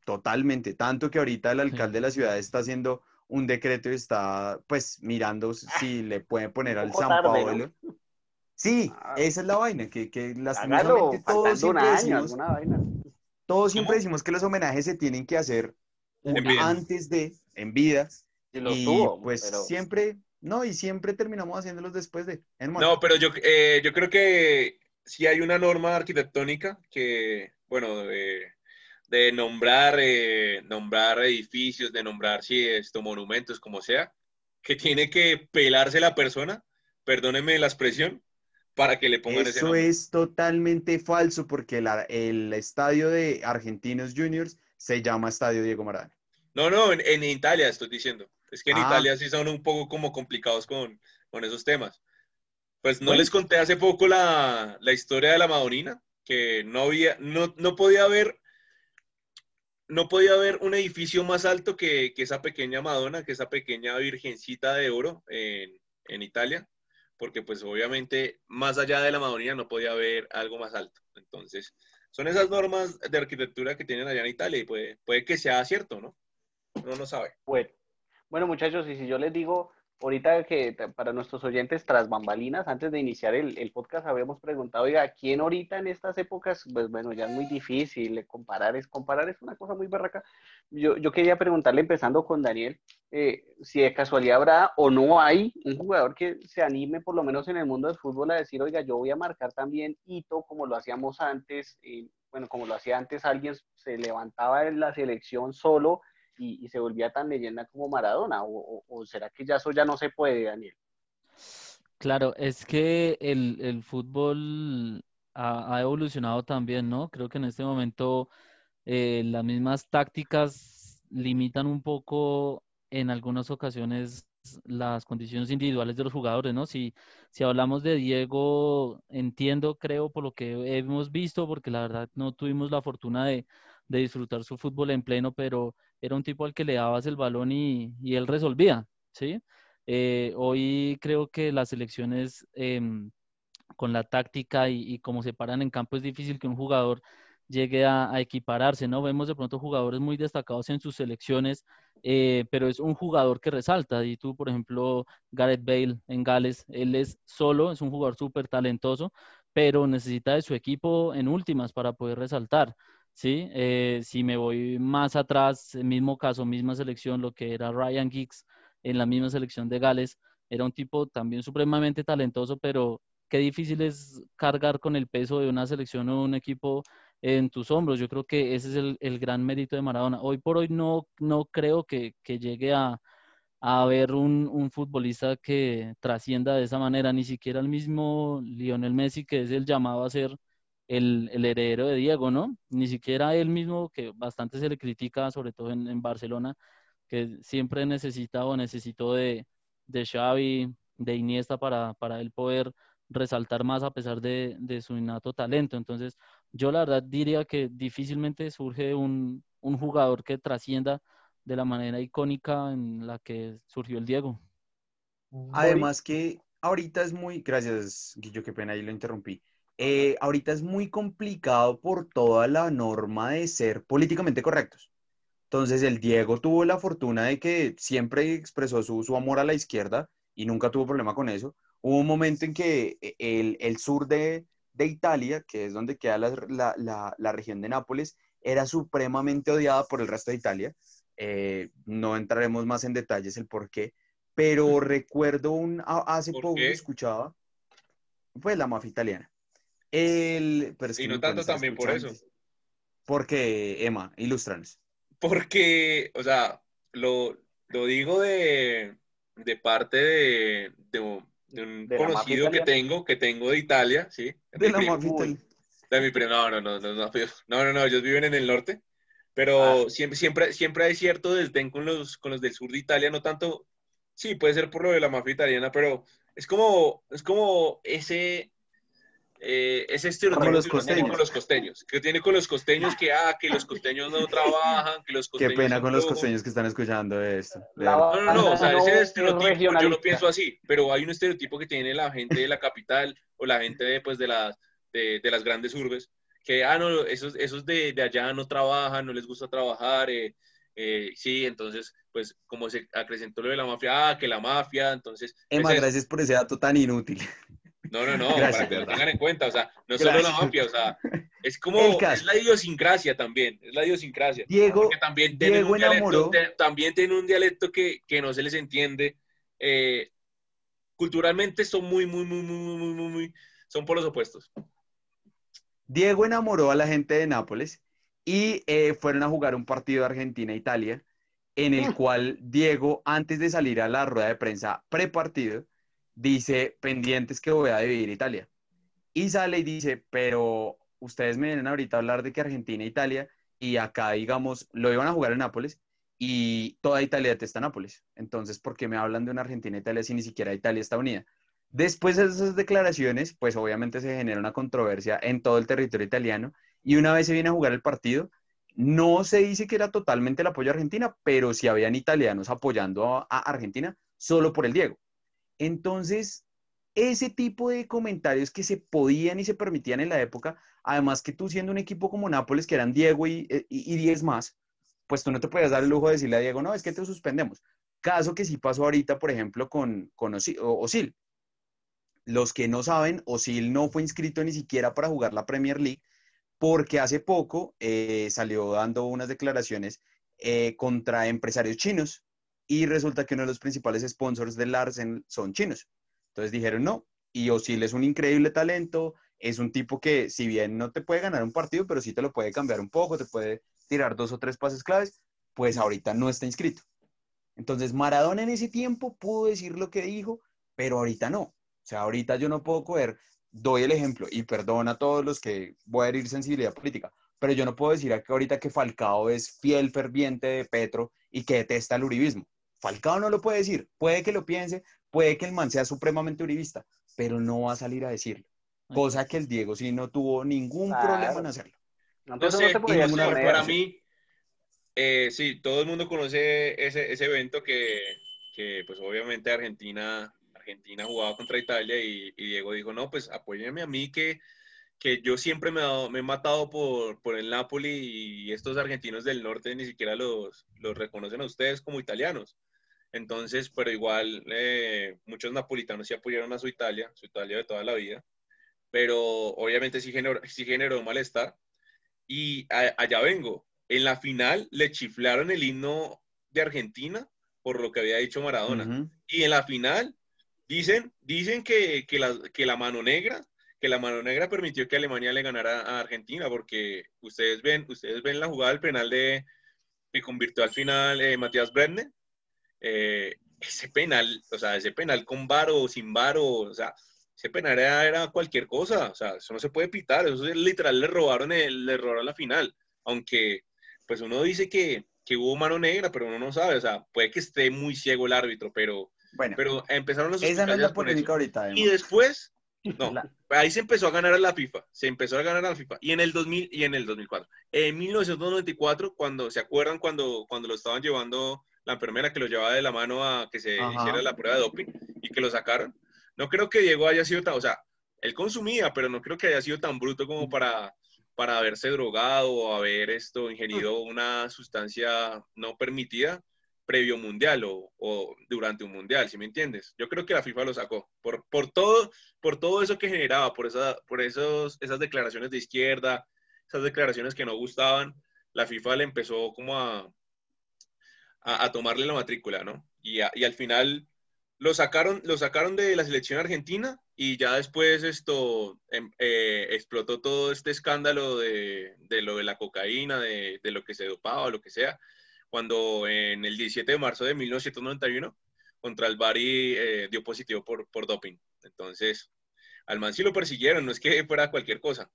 totalmente. Tanto que ahorita el alcalde de la ciudad está haciendo un decreto y está, pues, mirando si le puede poner al San tarde, ¿no? Sí, Ah. esa es la vaina, que, que Hágalo, lastimosamente todos faltando un siempre año, decimos, vaina. todos siempre decimos que los homenajes se tienen que hacer antes de, en vida, Y los y tuvo, pues pero- siempre, no, y siempre terminamos haciéndolos después de, en No, pero yo, eh, yo creo que sí hay una norma arquitectónica que, bueno, de, de nombrar, eh, nombrar edificios, de nombrar, sí, esto, monumentos, como sea, que tiene que pelarse la persona, perdónenme la expresión, para que le pongan ese Eso nombre. es totalmente falso porque la- el estadio de Argentinos Juniors se llama Estadio Diego Maradona. No, no, en, en Italia estoy diciendo. Es que en Ah. Italia sí son un poco como complicados con, con esos temas. Pues no Bueno. les conté hace poco la, la historia de la Madonina, que no había, no, no podía haber, no podía haber un edificio más alto que, que esa pequeña Madonna, que esa pequeña virgencita de oro en, en Italia, porque pues obviamente más allá de la Madonina no podía haber algo más alto. Entonces, son esas normas de arquitectura que tienen allá en Italia y puede, puede que sea cierto, ¿no? Uno no sabe. Bueno, bueno, muchachos, y si yo les digo, ahorita que para nuestros oyentes tras bambalinas, antes de iniciar el, el podcast, habíamos preguntado, oiga, ¿quién ahorita en estas épocas? Pues bueno, ya es muy difícil comparar, es comparar es una cosa muy barraca. Yo, yo quería preguntarle, empezando con Daniel, eh, si de casualidad habrá o no hay un jugador que se anime, por lo menos en el mundo del fútbol, a decir, oiga, yo voy a marcar también hito como lo hacíamos antes, bueno, como lo hacía antes, alguien se levantaba en la selección solo y, se volvía tan leyenda como Maradona? ¿O, será que ya eso ya no se puede, Daniel? Claro, es que el, el fútbol ha, ha evolucionado también, ¿no? Creo que en este momento eh, las mismas tácticas limitan un poco en algunas ocasiones las condiciones individuales de los jugadores, ¿no? Si, si hablamos de Diego, entiendo, creo, por lo que hemos visto, porque la verdad no tuvimos la fortuna de, de disfrutar su fútbol en pleno, pero era un tipo al que le dabas el balón y, y él resolvía. ¿sí? Eh, hoy creo que las selecciones em, con la táctica y, y cómo se paran en campo es difícil que un jugador llegue a, equipararse, ¿no? Vemos de pronto jugadores muy destacados en sus selecciones, eh, pero es un jugador que resalta. Y tú, por ejemplo, Gareth Bale en Gales, él es solo, es un jugador súper talentoso, pero necesita de su equipo en últimas para poder resaltar. ¿Sí? Eh, si me voy más atrás, el mismo caso, misma selección, lo que era Ryan Giggs en la misma selección de Gales, era un tipo también supremamente talentoso, pero qué difícil es cargar con el peso de una selección o un equipo en tus hombros. Yo creo que ese es el, gran mérito de Maradona. Hoy por hoy no, no creo que, llegue a, a haber un, futbolista que trascienda de esa manera, ni siquiera el mismo Lionel Messi, que es el llamado a ser el, heredero de Diego, ¿no? Ni siquiera él mismo, que bastante se le critica, sobre todo en, Barcelona, que siempre necesita o necesitó de, de Xavi, de Iniesta para, para él poder resaltar más a pesar de, su innato talento. Entonces, yo la verdad diría que difícilmente surge un, jugador que trascienda de la manera icónica en la que surgió el Diego. Además que ahorita es muy, gracias Guillo, qué pena, ahí lo interrumpí. Eh, ahorita es muy complicado por toda la norma de ser políticamente correctos. Entonces el Diego tuvo la fortuna de que siempre expresó su, su amor a la izquierda y nunca tuvo problema con eso hubo un momento en que eh, el, sur de, Italia, que es donde queda la, región de Nápoles, era supremamente odiada por el resto de Italia. Eh, no entraremos más en detalles el por qué, pero recuerdo un, hace poco escuchaba, pues la mafia italiana. El, y no tanto también por eso. Porque, Emma, ilustranos. Porque, o sea, lo, digo de, parte de, un conocido que tengo, que tengo de Italia, ¿sí? De la mafia De mi primo, no, no, no, no, no, no, no, ellos viven en el norte, pero ah. siempre, siempre, siempre hay cierto desdén con los, con los del sur de Italia, no tanto, sí, puede ser por lo de la mafia italiana, pero es como, es como ese, eh, ese estereotipo los que tiene con los costeños, que tiene con los costeños que, ah, que los costeños no trabajan, que los costeños... Qué pena con los costeños que están escuchando esto. No, no, no, o sea, ese estereotipo yo lo pienso así, pero hay un estereotipo que tiene la gente de la capital o la gente de, pues, de, las, de, de las grandes urbes, que, ah, no, esos, esos de, de allá no trabajan, no les gusta trabajar, eh, eh, sí, entonces, pues como se acrecentó lo de la mafia, ah, que la mafia, entonces... Emma, pues, gracias por ese dato tan inútil. No, no, no, para que lo tengan en cuenta, o sea, no solo la mafia, o sea, es como, es la idiosincrasia también, es la idiosincrasia. Diego, porque también tienen, un dialecto, también tienen un dialecto que, que no se les entiende. Eh, culturalmente son muy, muy, muy, muy, muy, muy, muy, son por los opuestos. Diego enamoró a la gente de Nápoles y eh, fueron a jugar un partido de Argentina-Italia, en el mm. cual Diego, antes de salir a la rueda de prensa pre-partido, dice, pendientes que voy a dividir Italia. Y sale y dice, pero ustedes me vienen ahorita a hablar de que Argentina e Italia, y acá, digamos, lo iban a jugar en Nápoles, y toda Italia en Nápoles. Entonces, ¿por qué me hablan de una Argentina e Italia si ni siquiera Italia está unida? Después de esas declaraciones, pues obviamente se genera una controversia en todo el territorio italiano, y una vez se viene a jugar el partido, no se dice que era totalmente el apoyo a Argentina, pero sí habían italianos apoyando a Argentina solo por el Diego. Entonces, ese tipo de comentarios que se podían y se permitían en la época, además que tú siendo un equipo como Nápoles, que eran Diego y, 10 eh, más, pues tú no te podías dar el lujo de decirle a Diego, no, es que te suspendemos. Caso que sí pasó ahorita, por ejemplo, con, con Osil. Los que no saben, Osil no fue inscrito ni siquiera para jugar la Premier League, porque hace poco eh, salió dando unas declaraciones eh, contra empresarios chinos y resulta que uno de los principales sponsors de Larsen son chinos. Entonces dijeron no, y Osil es un increíble talento, es un tipo que si bien no te puede ganar un partido, pero sí te lo puede cambiar un poco, te puede tirar dos o tres pases claves, pues ahorita no está inscrito. Entonces Maradona en ese tiempo pudo decir lo que dijo, pero ahorita no. O sea, ahorita yo no puedo coger, doy el ejemplo, y perdona a todos los que voy a herir sensibilidad política, pero yo no puedo decir que ahorita que Falcao es fiel ferviente de Petro y que detesta el uribismo. Falcao no lo puede decir, puede que lo piense, puede que el man sea supremamente uribista, pero no va a salir a decirlo. Cosa que el Diego sí no tuvo ningún problema en hacerlo. Entonces, para mí, eh, sí, todo el mundo conoce ese, ese evento que, que pues obviamente Argentina, Argentina jugaba contra Italia y, y Diego dijo, no, pues apóyenme a mí que, que yo siempre me, me he matado por, por el Napoli y estos argentinos del norte ni siquiera los, los reconocen a ustedes como italianos. Entonces, pero igual eh, muchos napolitanos sí apoyaron a su Italia, su Italia de toda la vida, pero obviamente sí generó, sí generó malestar. Y a- allá vengo. En la final le chiflaron el himno de Argentina por lo que había dicho Maradona. Y en la final dicen, dicen que, que la, que la mano negra, que la mano negra permitió que Alemania le ganara a Argentina, porque ustedes ven, ustedes ven la jugada del penal de que convirtió al final eh, Matías Brenner. Eh, ese penal, o sea, ese penal con varo o sin varo, o sea, ese penal era, era cualquier cosa, o sea, eso no se puede pitar, eso es literal le robaron el, le robaron la final, aunque pues uno dice que, que hubo mano negra, pero uno no sabe, o sea, puede que esté muy ciego el árbitro, pero, Bueno, pero empezaron los esa no es la polémica ahorita. Y Emma. después, no, La- ahí se empezó a ganar a la FIFA, se empezó a ganar a la FIFA. Y en el 2000 y en el 2004. En 1994, cuando, ¿se acuerdan cuando, cuando lo estaban llevando la enfermera que lo llevaba de la mano a que se Ajá. hiciera la prueba de doping y que lo sacaron? No creo que Diego haya sido tan, o sea, él consumía, pero no creo que haya sido tan bruto como para, para haberse drogado o haber esto, ingerido una sustancia no permitida previo mundial o, o durante un mundial, ¿sí me entiendes? Yo creo que la FIFA lo sacó por, por, todo, por todo eso que generaba, por, esa, por esos, esas declaraciones de izquierda, esas declaraciones que no gustaban, la FIFA le empezó como a, a, a tomarle la matrícula, ¿no? Y, a- y al final lo sacaron, lo sacaron de la selección argentina y ya después esto em, eh, explotó todo este escándalo de, de lo de la cocaína, de, de lo que se dopaba o lo que sea, cuando en el 17 de marzo de 1991 contra el Bari eh, dio positivo por, por doping. Entonces, al man sí lo persiguieron, no es que fuera cualquier cosa.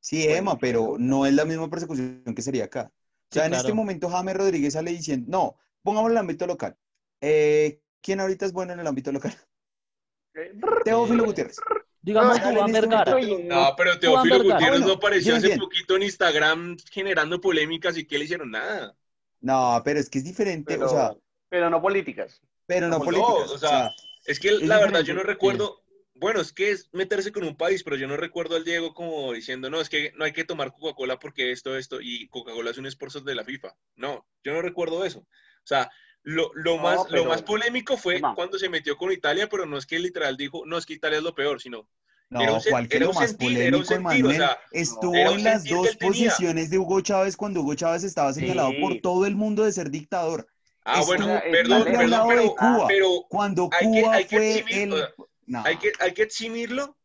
Sí, Emma, pero no es la misma persecución que sería acá. O sea, Sí, en este momento James Rodríguez sale diciendo, no, pongámoslo en el ámbito local. Eh, ¿Quién ahorita es bueno en el ámbito local? Teófilo Gutiérrez. Digamos, Duván en este Vergara. No, pero Teófilo. Gutiérrez Bueno, no apareció bien, hace bien. poquito en Instagram generando polémicas y que le hicieron nada. No, pero es que es diferente, pero, o sea, pero no políticas. pero no no, políticas. o sea, Es que la verdad yo no recuerdo, bueno, es que es meterse con un país, pero yo no recuerdo al Diego como diciendo, no, es que no hay que tomar Coca-Cola porque esto, esto, y Coca-Cola es un sponsor de la FIFA. No, yo no recuerdo eso. O sea, lo, lo No, más, pero- lo más polémico fue No. cuando se metió con Italia, pero no es que literal dijo, no, es que Italia es lo peor, sino, No, era un ¿cuál era lo más sentir, polémico, sentir, o Emanuel? sea, Estuvo en las dos tenía. posiciones de Hugo Chávez cuando Hugo Chávez estaba señalado Sí. por todo el mundo de ser dictador. ah, Estuvo bueno, en perdón, perdón, de pero, Cuba. pero Cuando hay que- Cuba hay que fue el... o sea, No. hay que, hay que eximirlo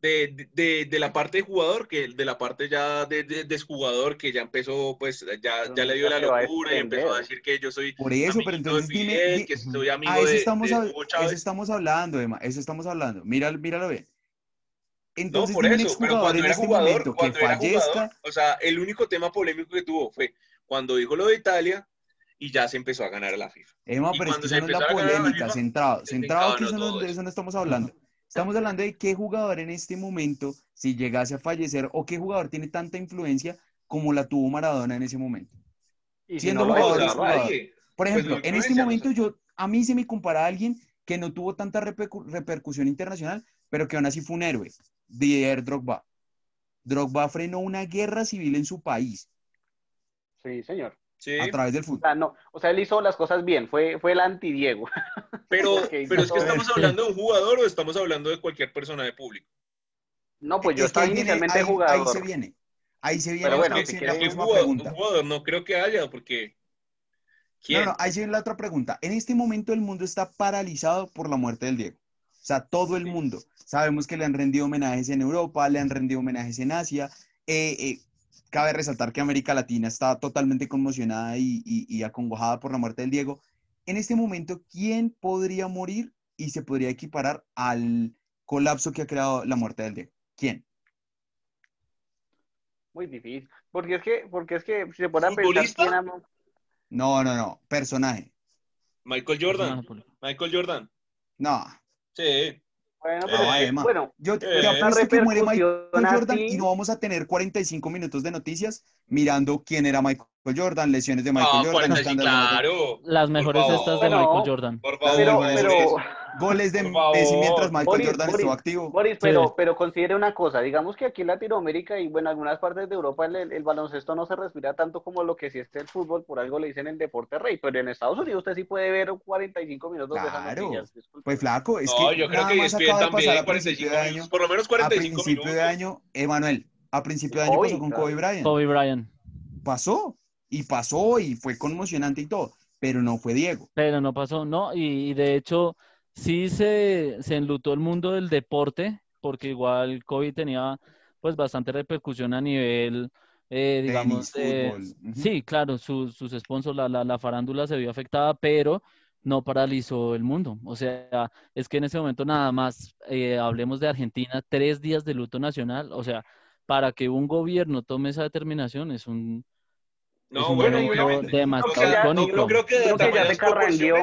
de, de, de la parte de jugador, que de la parte ya de, de, de jugador que ya empezó, pues ya, ya le dio la locura y empezó a decir que yo soy Por eso, pero de entonces dime, que soy amigo a eso estamos, de eso estamos hablando, Emma, eso estamos hablando. Míralo, míralo bien. No, Entonces, por dime un eso, pero cuando en era este jugador, momento que cuando era fallezca, jugador, o sea, el único tema polémico que tuvo fue cuando dijo lo de Italia y ya se empezó a ganar a la FIFA. Emma, y pero es que no es la polémica, centrado, centrado que eso no, de eso no estamos hablando. Estamos hablando de qué jugador en este momento, si llegase a fallecer, o qué jugador tiene tanta influencia como la tuvo Maradona en ese momento. Y si Siendo lo No, jugador, es, sea, es jugador. Por Pues ejemplo, no en este momento sé. yo, a mí se me compara a alguien que no tuvo tanta repercu- repercusión internacional, pero que aún así fue un héroe, Didier Drogba. Drogba frenó una guerra civil en su país Sí, señor. Sí, a través del O fútbol. sea, no, o sea, él hizo las cosas bien, fue, fue el anti-Diego. pero, pero es que estamos hablando de un jugador o estamos hablando de cualquier persona de público. No, pues yo Es estaba inicialmente ahí- jugador. Ahí se viene. Ahí se viene Pero la bueno, si ¿Qué próxima jugador, pregunta. un jugador no creo que haya, porque ¿quién? No, no, ahí se viene la otra pregunta. En este momento el mundo está paralizado por la muerte del Diego. O sea, todo el Sí. mundo. Sabemos que le han rendido homenajes en Europa, le han rendido homenajes en Asia. Eh, eh, cabe resaltar que América Latina está totalmente conmocionada y, y- y acongojada por la muerte del Diego. En este momento, ¿quién podría morir y se podría equiparar al colapso que ha creado la muerte del Diego? ¿Quién? Muy difícil. Porque es que, porque es que si se pone a pensar quién ama- No, no, no. Personaje. Michael Jordan. Michael Jordan. No. Sí. Bueno, Eh, pero, Emma. bueno, Yo te Eh, te apuesto que muere Michael Jordan y no vamos a tener 45 minutos de noticias mirando quién era Michael Jordan, lesiones de Michael No, Jordan, 45, escándalos de- claro. Las mejores favor. estas de Michael Jordan. Por favor, pero, pero, goles de. Messi mientras Michael Boris, Jordan Boris, estuvo activo. Boris, pero, pero considere una cosa, digamos que aquí en Latinoamérica y bueno, en algunas partes de Europa el, el baloncesto no se respira tanto como lo que sí es el fútbol, por algo le dicen el deporte rey, pero en Estados Unidos usted sí puede ver 45 minutos de esas Claro. noticias. disculpe. Pues flaco, es no, que yo creo que más ESPN acaba de también, pasar a principio 45 de año. minutos, por lo menos A 45 principio minutos. de año, Emanuel, a principio de año Kobe, pasó con. Kobe Bryant. Kobe Bryant. Pasó, y pasó, y fue conmocionante y todo, pero no fue Diego. Pero no pasó, no, y, y de hecho sí se, se enlutó el mundo del deporte, porque igual Kobe tenía pues bastante repercusión a nivel, eh, digamos, Tenis, sí, claro, sus, sus sponsors, la, la, la farándula se vio afectada, pero no paralizó el mundo. O sea, es que en ese momento nada más, eh, hablemos de Argentina, tres días de luto nacional, o sea, para que un gobierno tome esa determinación es un, es No, un bueno, demasiado Creo que ya-. No creo que de Creo que ya tamañas se carrangueó.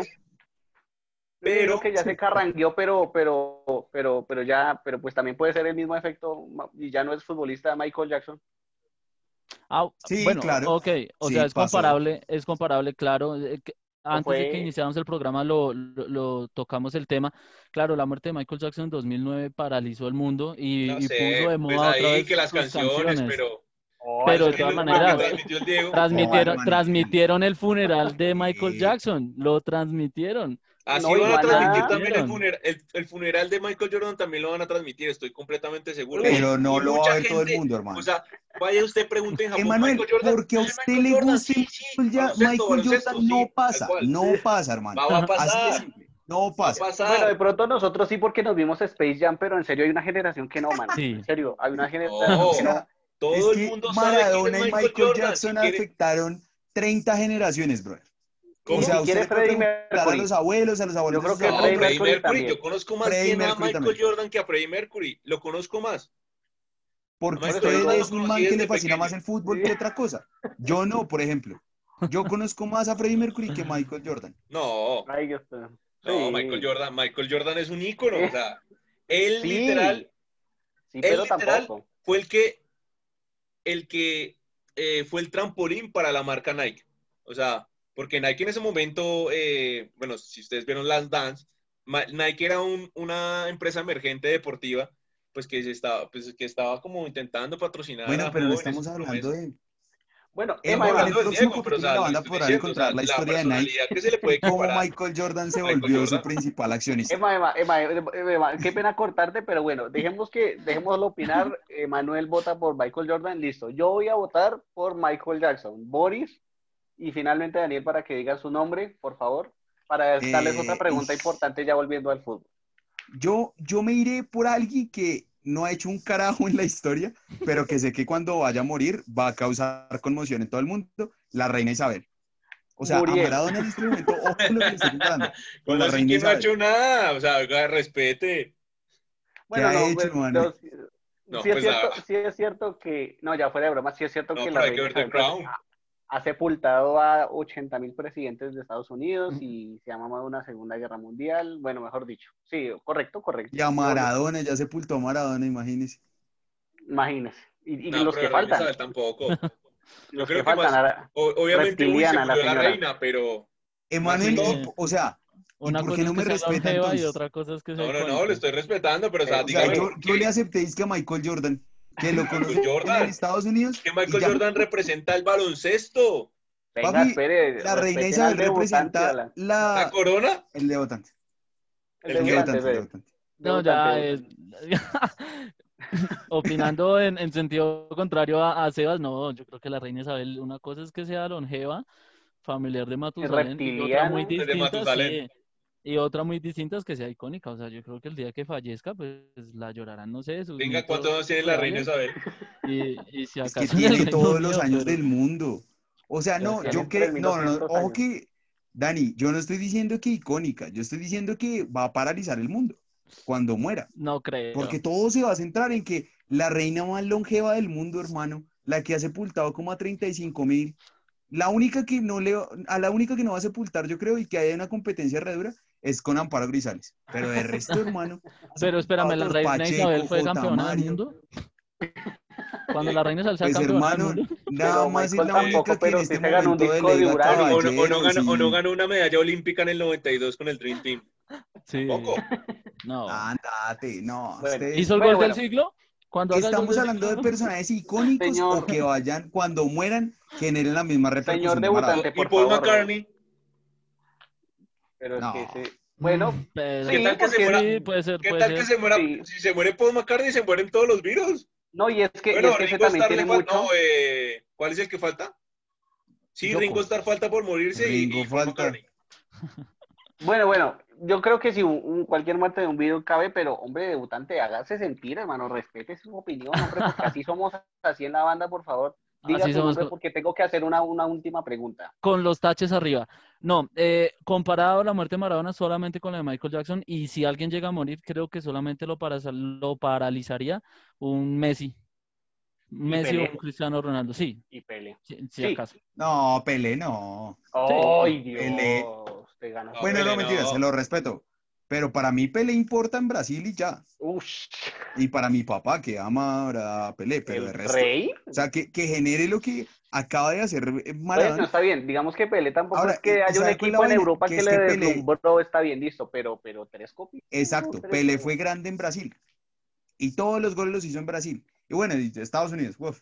Pero que ya se carrangueó, pero, pero, pero, pero ya, pero pues también puede ser el mismo efecto y ya no es futbolista Michael Jackson. Ah, Sí, bueno, claro. ok, o Sí, sea, es pasó. comparable, es comparable, claro. eh, Antes de que iniciáramos el programa lo, lo- lo tocamos el tema. Claro, la muerte de Michael Jackson en 2009 paralizó el mundo y, no y sé, puso de pues moda otra vez que las sus canciones, canciones. pero Pero de todas maneras, Transmitieron, transmitieron el funeral de Michael Sí. Jackson, lo transmitieron. Así No, van a transmitir también el funeral, el, el funeral de Michael Jordan también lo van a transmitir, estoy completamente seguro. Pero Y no lo va a ver todo el mundo, hermano. O sea, vaya usted pregunte en Japón, Emanuel, Michael Jordan, porque a ¿es usted Michael le guste Sí, sí, Michael, Michael Jordan, no pasa, no pasa, hermano. Va, va a Así de pasar, simple, no pasa. pasar. Bueno, de pronto nosotros sí porque nos vimos Space Jam, pero en serio hay una generación que no, mano. Sí. En serio, hay una generación No, que no. todo es el que mundo sabe quién es Maradona y Michael, Michael Jordan. Jackson si afectaron 30 generaciones, brother. ¿Cómo? O sea, Si quiere Freddie preguntar a Mercury. los abuelos, a los abuelos Yo creo que No, Freddie Mercury Mercury, también. yo conozco más Freddie bien a Mercury Michael también. Jordan que a Freddie Mercury, lo conozco más. Porque Michael usted es un man que le fascina pequeño. más el fútbol que otra cosa. Yo no, por ejemplo. Yo conozco más a Freddie Mercury que Michael Jordan. No, Ay, no, Sí. Michael Jordan, Michael Jordan es un ícono, o sea, él Sí. literal Sí, Él pero literal- tampoco. fue el que, el que eh, fue el trampolín para la marca Nike. O sea, porque Nike en ese momento, eh, bueno, si ustedes vieron Last Dance, Nike era un- una empresa emergente deportiva, pues que se estaba, pues que estaba como intentando patrocinar Bueno, a pero jóvenes estamos hablando de Bueno, Emma, hablando de próximo Diego, pero, o sea, de la banda podrán diciendo, o encontrar sea, la historia de Nike, que se le puede cómo. Michael Jordan se Michael volvió su Jordan. principal accionista. Emma, Emma, Emma, Emma, Emma, qué pena cortarte, pero bueno, dejemos que, dejémoslo opinar. Manuel vota por Michael Jordan, listo. Yo voy a votar por Michael Jackson. Boris y finalmente Daniel para que diga su nombre, por favor, para darles Eh, otra pregunta y- importante ya volviendo al fútbol. Yo, yo me iré por alguien que no ha hecho un carajo en la historia, pero que sé que cuando vaya a morir va a causar conmoción en todo el mundo, la reina Isabel. O sea, Maradona en este momento, ojo con lo que le estoy comparando, con ¿Cómo la reina que no ha Isabel. hecho nada? O sea, oiga, respete. Bueno, ha no, hecho, pues, Manuel? los- No, sí, es cierto, ah. sí es cierto que, no, ya fuera de broma, sí es cierto No, que la reina Isabel, Crown. Ha, sepultado a 80 mil presidentes de Estados Unidos y se ha mamado una segunda guerra mundial, bueno, mejor dicho. Sí, correcto, correcto. Y a Maradona, ya sepultó a Maradona, imagínese. Imagínese. Y, y No, los que faltan, Isabel tampoco. los creo que que faltan. más- obviamente, uy, se la reina, pero Emanuel, no. y- o sea, ¿y Una por cosa qué no es me respeta y otra cosa es que no, no, no, lo estoy respetando, pero o sea, Eh, O sea, dígame, yo, yo ¿qué- le aceptéis que a Michael Jordan, que lo conocí Jordan. en Estados Unidos, que Michael ya- Jordan representa el baloncesto. Venga, Papi, espere. la reina Isabel representa. ¿La la, corona? el debutante. El El El debutante, debutante, el espere. debutante. No, ya. Opinando en, en sentido contrario a, a Sebas, no, yo creo que la reina Isabel, una cosa es que sea longeva, familiar de Matusalén, y otra muy. De distinta, Matusalén. sí, y otra muy distinta es que sea icónica, o sea, yo creo que el día que fallezca, pues la llorarán, no sé, sus Venga, ¿cuántos años tiene la reina Isabel? Y, y si Es que acaso en el tiene todos los años pero- del mundo. O sea, no, yo que, no, no, no, 3.200 ojo años. que, Dani, yo no estoy diciendo que icónica, yo estoy diciendo que va a paralizar el mundo cuando muera. No creo. Porque todo se va a centrar en que la reina más longeva del mundo, hermano, la que ha sepultado como a 35 mil, la única que no le, a la única que no va a sepultar, yo creo, y que haya una competencia re dura, es con Amparo Grisales. Pero de resto, hermano. Pero espérame, ¿la reina Pacheco, Isabel fue J. campeona del Mario. mundo? Cuando la reina Isabel sea Pues campeona del hermano, mundo. nada Pero más es la tampoco, única que en pero este se ganó un momento disco de delega uranio. O no, o no ganó, o no y- ganó una medalla olímpica en el 92 con el Dream Team. Sí. Tampoco. No. Andate, no. Bueno, ustedes- ¿Hizo el Bueno, gol bueno. del siglo? Cuando Estamos del hablando de personajes icónicos Señor. o que vayan, cuando mueran, generen la misma repercusión Señor de debutante, Y por Paul favor. McCartney. Pero es que ese- Bueno, Pero- ¿Qué tal que se muera? Sí, puede ser, ¿Qué puede tal ser. que se muera? Sí. Si se muere Paul McCartney, se mueren todos los virus. no, y es que, y Bueno, es que ese Ringo también Starr le tiene mucho. No, eh, ¿cuál es el que falta? Sí. Ringo Starr falta por morirse y- Ringo y, Paul falta. McCartney. Bueno, bueno, yo creo que si un, un- cualquier muerte de un video cabe, pero hombre, debutante, hágase sentir, hermano, respete su opinión, hombre, porque así somos así en la banda, por favor. Diga Así somos porque tengo que hacer una, una última pregunta. Con los taches arriba. No, eh, comparado a la muerte de Maradona solamente con la de Michael Jackson, y si alguien llega a morir, creo que solamente lo, para, lo paralizaría un Messi. Messi o un Cristiano Ronaldo, sí, Y Pele. si, si Sí. acaso. No, Pelé, no. ¡Ay, Dios! Pelé. Te ganó. No, Bueno, no, Pelé mentira, no. se lo respeto. Pero para mí Pelé importa en Brasil y ya. Ush, Y para mi papá, que ama ahora a Pelé, pero de ¿El resto. rey? O sea, que, que genere lo que acaba de hacer eh, Bueno, Maradona. está bien, digamos que Pelé tampoco Ahora, es que eh, haya un ¿sabe cuál es la equipo en? Europa Que que, es le Pelé- deslumbró, está bien, listo, pero, pero tres copias. Exacto, tres Pelé fue grande en Brasil. Y todos los goles los hizo en Brasil. Y bueno, Estados Unidos, uf.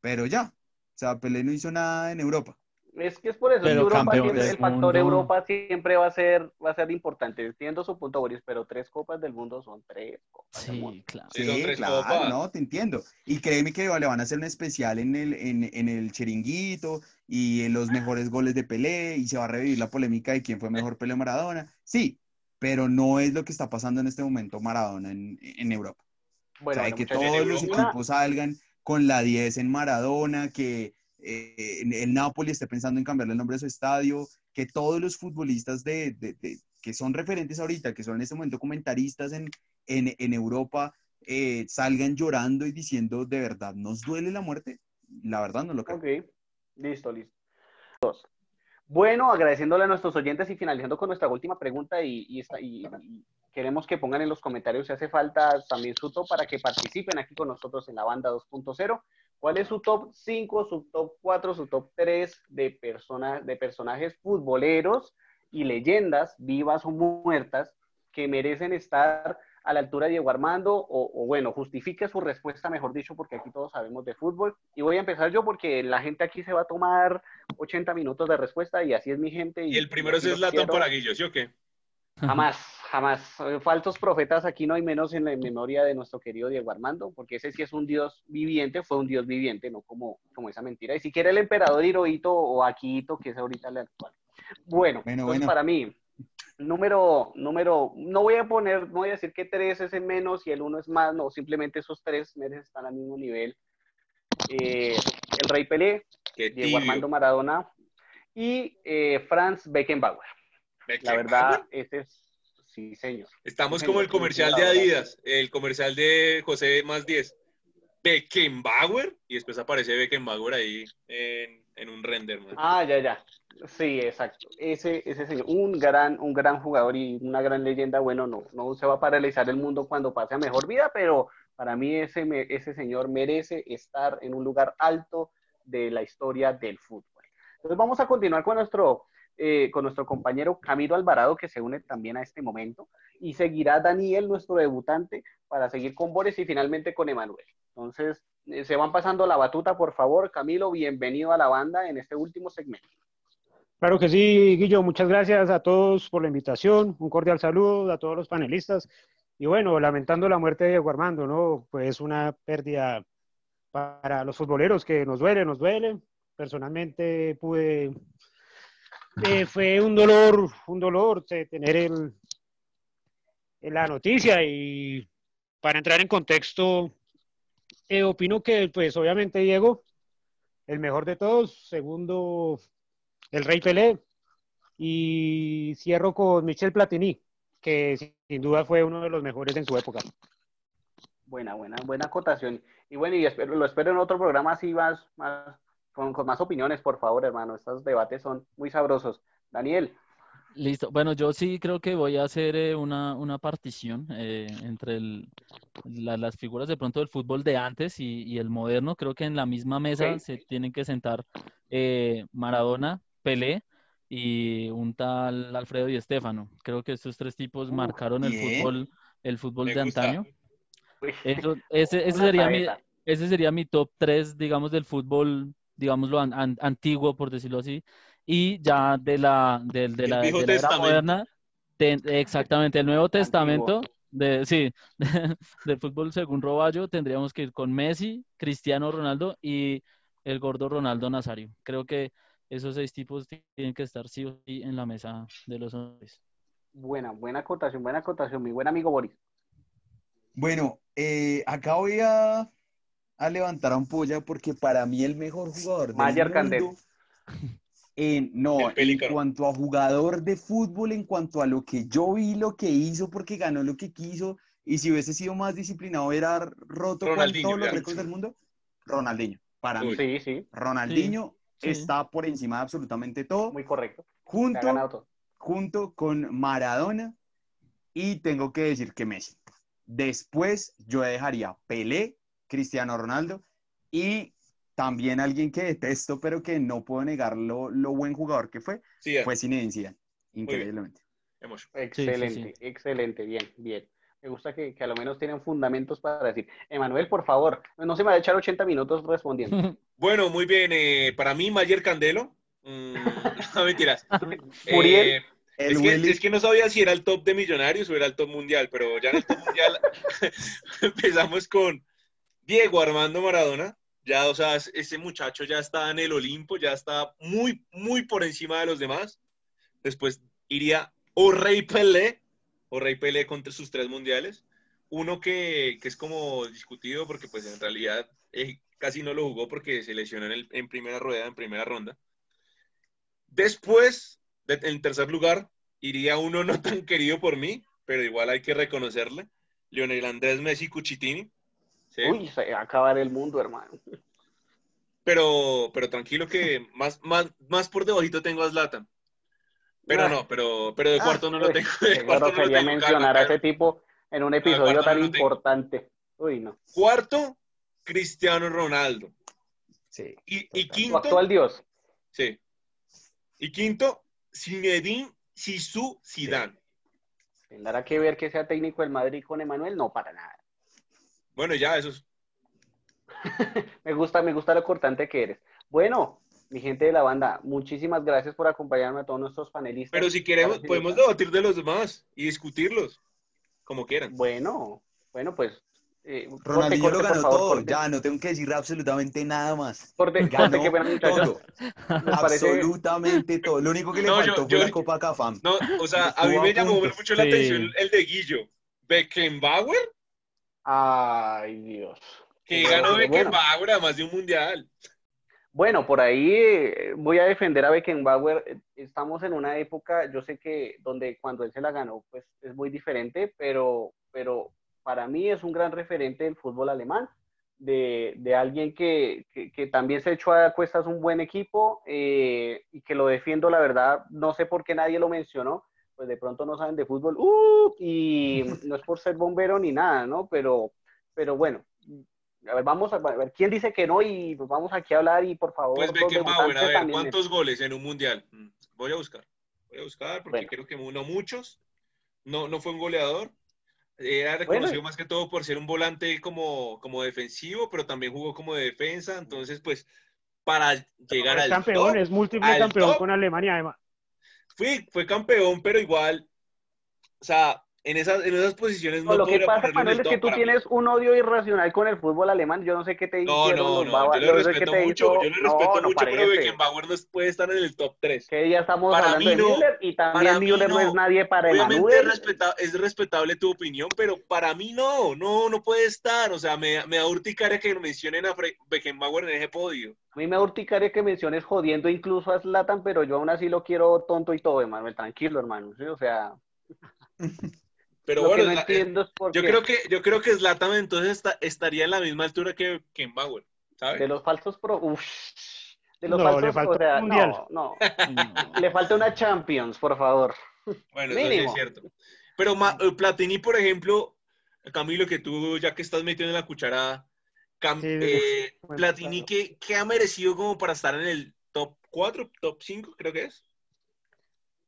Pero ya. O sea, Pelé no hizo nada en Europa. Es que es por eso, Pero Europa campeón siempre- del el factor mundo. Europa siempre va a ser, va a ser importante. Entiendo su punto, Boris, pero tres copas del mundo son tres copas del mundo. Sí, claro. Sí, son Sí, tres claro, copas. no, te entiendo. Y créeme que le van a hacer un especial en el, en, en el chiringuito y en los mejores goles de Pelé y se va a revivir la polémica de quién fue mejor Pelé o Maradona. Sí, pero no es lo que está pasando en este momento Maradona en, en Europa. Bueno, o sea, bueno, que todos los equipos salgan con la 10 en Maradona, que eh, el Napoli esté pensando en cambiarle el nombre de su estadio, que todos los futbolistas de, de- de- que son referentes ahorita, que son en este momento comentaristas en, en, en Europa, eh, salgan llorando y diciendo, ¿de verdad nos duele la muerte? La verdad no lo creo. Ok, listo, listo. Dos. Bueno, agradeciéndole a nuestros oyentes y finalizando con nuestra última pregunta y, y esta- y- y queremos que pongan en los comentarios si hace falta también su top para que participen aquí con nosotros en la banda 2.0. ¿Cuál es su top 5, su top 4, su top 3 de, persona, de personajes futboleros y leyendas, vivas o muertas, que merecen estar a la altura de Diego Armando? O, o bueno, justifique su respuesta, mejor dicho, porque aquí todos sabemos de fútbol. Y voy a empezar yo porque la gente aquí se va a tomar 80 minutos de respuesta y así es mi gente. Y el primero es Zlatan quiero. para Guillo, ¿sí o qué? Jamás, jamás. Eh, Falsos profetas aquí no hay menos en la memoria de nuestro querido Diego Armando, porque ese sí es un dios viviente, fue un dios viviente, no como, como esa mentira. Y si quiere el emperador Hirohito o Akihito, que es ahorita el actual. Bueno, Bueno, entonces bueno. para mí, número, número, no voy a poner, no voy a decir que tres es en menos y el uno es más, no, simplemente esos tres merecen estar al mismo nivel. Eh, el Rey Pelé, Diego. Armando Maradona y eh, Franz Beckenbauer. La verdad, ese es, sí, señor. Estamos como el comercial de. Adidas, el comercial de José más 10. Beckenbauer y después aparece Beckenbauer ahí en, en un render. man. Ah, ya, ya. Sí, exacto. Ese, ese señor, un gran, un gran jugador y una gran leyenda. Bueno, no, no se va a paralizar el mundo cuando pase a mejor vida, pero para mí ese, ese señor merece estar en un lugar alto de la historia del fútbol. Entonces vamos a continuar con nuestro, eh, con nuestro compañero Camilo Alvarado, que se une también a este momento, y seguirá Daniel, nuestro debutante, para seguir con Boris y finalmente con Emanuel. Entonces, eh, se van pasando la batuta, por favor. Camilo, bienvenido a la banda en este último segmento. Claro que sí, Guillo, muchas gracias a todos por la invitación, un cordial saludo a todos los panelistas. Y bueno, lamentando la muerte de Diego Armando, ¿no? Pues una pérdida para los futboleros que nos duele, nos duele. Personalmente pude, eh, fue un dolor, un dolor tener el, la noticia y para entrar en contexto, eh, opino que pues obviamente Diego, el mejor de todos, segundo el Rey Pelé. Y cierro con Michel Platini, que sin duda fue uno de los mejores en su época. Buena, buena, buena acotación. Y bueno, y espero, lo espero en otro programa así más, más con, con más opiniones, por favor, hermano. Estos debates son muy sabrosos. Daniel, Listo. Bueno, yo sí creo que voy a hacer eh, una, una partición eh, entre el- la- las figuras de pronto del fútbol de antes y, y el moderno. Creo que en la misma mesa se tienen que sentar eh, Maradona, Pelé y un tal Alfredo y Estefano. Creo que estos tres tipos Uh, marcaron el bien. fútbol, el fútbol Me de gusta. antaño. Eso, ese, sería mi, ese sería mi top 3, digamos, del fútbol, digámoslo, an- an- antiguo, por decirlo así. Y ya de la, del- de, la, de la era moderna, exactamente, el Nuevo Antiguo. Testamento, de, sí, del fútbol según Roballo, tendríamos que ir con Messi, Cristiano Ronaldo y el gordo Ronaldo Nazario. Creo que esos seis tipos tienen que estar sí o sí en la mesa de los hombres. Buena, buena acotación, buena acotación, mi buen amigo Boris. Bueno, eh, acá voy a, a levantar a un polla porque para mí el mejor jugador del Mayer mundo, Candel. en- no, en cuanto a jugador de fútbol, en cuanto a lo que yo vi, lo que hizo, porque ganó lo que quiso, y si hubiese sido más disciplinado, hubiera roto con todos los récords del mundo, Ronaldinho, para mí. Uy. Sí, sí, Ronaldinho Sí, sí. está por encima de absolutamente todo, muy correcto. Junto, todo. junto con Maradona, y tengo que decir que Messi. Después yo dejaría Pelé, Cristiano Ronaldo y también alguien que detesto, pero que no puedo negar lo, lo buen jugador que fue, Sí, ya. fue Zinedine Zidane, increíblemente. Excelente, excelente, bien, bien. Me gusta que, que a lo menos tienen fundamentos para decir. Emanuel, por favor, no se me va a echar 80 minutos respondiendo. Bueno, muy bien. eh, para mí, Mayer Candelo. Mm, no, mentiras. Muriel. Eh, es, que, es que no sabía si era el top de millonarios o era el top mundial, pero ya en el top mundial empezamos con Diego Armando Maradona. Ya, o sea, es- ese muchacho ya está en el Olimpo, ya está muy, muy por encima de los demás. Después iría o Rey Pelé, o Rey Pelé contra sus tres mundiales. Uno que, que es como discutido porque pues en realidad eh, casi no lo jugó porque se lesionó en, primera rueda, en primera ronda. Después, de- en tercer lugar, iría uno no tan querido por mí, pero igual hay que reconocerle, Lionel Andrés Messi Cuchitini. ¿Sí? Uy, se va a acabar el mundo, hermano. Pero, pero tranquilo que más, más, más por debajito tengo a Zlatan. Pero Ah. no, pero, pero de Ah, cuarto no lo tengo. De cuarto no lo grosería tengo, mencionar a ese tipo en un episodio cuarto tan no importante. Uy, no. Cuarto, Cristiano Ronaldo. Sí. Y, y quinto, actual dios. sí. Y quinto, Zinedine Zizou Zidane. ¿Tendrá que ver que sea técnico del Madrid con Emanuel? No, para nada. Bueno, ya, eso es. Me gusta, me gusta lo cortante que eres. Bueno, mi gente de la banda, muchísimas gracias por acompañarme a todos nuestros panelistas. Pero si queremos, podemos debatir de los demás y discutirlos, como quieran. Bueno, bueno, pues. eh, Ronaldinho corte, lo por ganó favor, todo, corte. ya no tengo que decir absolutamente nada más. Corte, corte, Ganó qué pena, todo, absolutamente todo. Lo único que le No, faltó yo- fue la Copa Cafam. No, o sea, a mí me llamó mucho la atención el de Guillo. Beckenbauer, Ay, Dios. que ganó bueno. Beckenbauer además de un mundial. Bueno, por ahí eh, voy a defender a Beckenbauer. Estamos en una época, yo sé que donde cuando él se la ganó, pues es muy diferente, pero, pero para mí es un gran referente del fútbol alemán, de, de alguien que, que- que también se echó a cuestas un buen equipo eh, y que lo defiendo, la verdad, no sé por qué nadie lo mencionó, pues de pronto no saben de fútbol, ¡uh! y no es por ser bombero ni nada, ¿no? Pero, pero bueno, a ver, vamos a, a ver quién dice que no y pues vamos aquí a hablar y por favor. Pues Beckenbauer, a ver, también. ¿cuántos goles en un mundial? Mm, Voy a buscar. Voy a buscar porque Bueno. creo que no muchos. No, no fue un goleador. Era Bueno. reconocido más que todo por ser un volante como, como defensivo, pero también jugó como de defensa. Entonces, pues, para llegar es al campeón, top, es múltiple campeón top. con Alemania, además. Fue, fue campeón, pero igual, o sea, en esas, en esas posiciones no, No, lo que pasa, Manuel, el es que tú para mí. tienes un odio irracional con el fútbol alemán. Yo no sé qué te No, no, los no, yo le no sé respeto te mucho, hizo- yo le No, respeto no mucho, pero. Beckenbauer no puede estar en el top 3. Que ya estamos Para hablando mí de no. Müller y también Müller no. no. es nadie para Obviamente es, Emanuel. respeta- es respetable tu opinión, pero para mí no, no, no puede estar. O sea, me, me da urticaria que mencionen a Fre- Beckenbauer en ese podio. A mí me urticaria que menciones jodiendo incluso a Zlatan, pero yo aún así lo quiero tonto y todo, Emanuel. Tranquilo, hermano. ¿sí? O sea, Pero lo bueno, que no entiendo es por yo qué creo que yo creo que Zlatan entonces está- estaría en la misma altura que Beckenbauer, ¿sabes? de los falsos pro... Uf, De los No, falsos, le faltó o sea, un mundial. no, no. Le falta una Champions, por favor. Bueno, eso sí es Mínimo. cierto. Pero Ma- eh, Platini, por ejemplo, Camilo, que tú ya que estás metido en la cucharada, Cam- Sí, sí, eh, bueno, Platini, claro. ¿qué, qué ha merecido como para estar en el top 4, top 5, creo que es?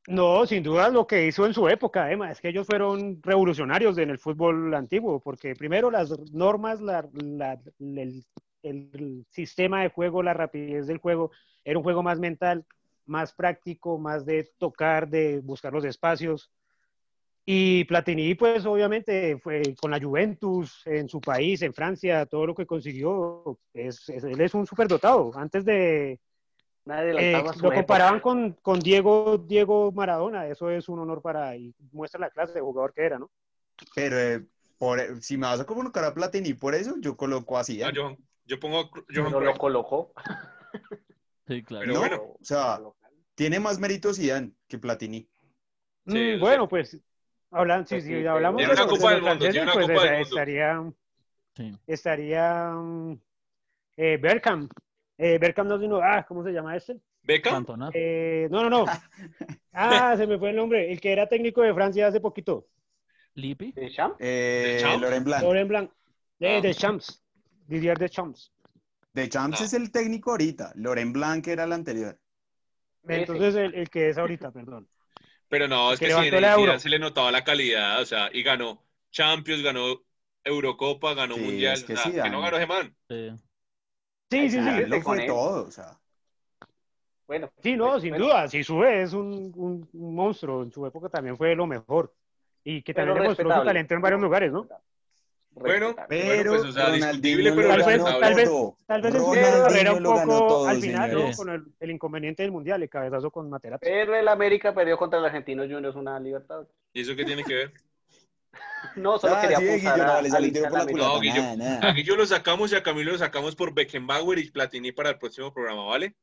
No, sin duda lo que hizo en su época, Emma, es que ellos fueron revolucionarios en el fútbol antiguo, porque primero las normas, la- el sistema de juego, la rapidez del juego, era un juego más mental, más práctico, más de tocar, de buscar los espacios. Y Platini, pues obviamente fue con la Juventus en su país, en Francia, todo lo que consiguió, es, es- él es un superdotado. Antes de, Nadie eh, lo comparaban con, con Diego, Diego Maradona, eso es un honor para, y muestra la clase de jugador que era, ¿no? Pero eh, por, si me vas a colocar a Platini por eso, yo coloco así. Ah, yo, yo pongo Johan Pero lo colocó. Sí, claro. Pero no, bueno. o sea, tiene más mérito Zidane que Platini. Mm, Sí, sí. bueno, pues, hablan, si, Pues si sí, hablamos de los, Copa de del los Mundo, tiene franceses, una pues Copa del esa- Mundo. estaría, Sí. estaría eh, Bergkamp. Eh, Bergkamp no, sino, ah, ¿cómo se llama este? ¿Beckham? Eh, no, no, no. Ah, se me fue el nombre. El que era técnico de Francia hace poquito. Lippi. ¿Deschamps? Eh, ¿Deschamps? Laurent Blanc. Laurent Blanc. De, Ah. de Champs. Didier de Champs. De Champs Ah. es el técnico ahorita. Laurent Blanc era el anterior. Entonces, el, el que es ahorita, perdón. Pero no, es Que levantó en Zidane Euro. se le notaba la calidad, o sea, y ganó Champions, ganó Eurocopa, ganó Sí, Mundial, es que o sea, Zidane. que no ganó ese man. Sí. Sí, sí, sí. Lo fue él. todo, o sea. Bueno. Sí, no, pues, sin bueno, duda. Si sube, es un, un- un monstruo. En su época también fue lo mejor. Y que también demostró su talento en varios lugares, ¿no? Bueno. Pero pues, o sea, discutible, pero Tal vez- tal vez-. Tal vez en su Ronaldinho carrera un poco todo, al final, ¿no? Con el, el inconveniente del Mundial, el cabezazo con Materazzi. Pero el América perdió contra el Argentino Juniors una libertad. ¿y eso qué tiene que ver? No, solo Ah, quería sí, apuntar Guillo, no, a- la. No, Guillo. Lo sacamos y a Camilo lo sacamos por Beckenbauer y Platini para el próximo programa, ¿vale?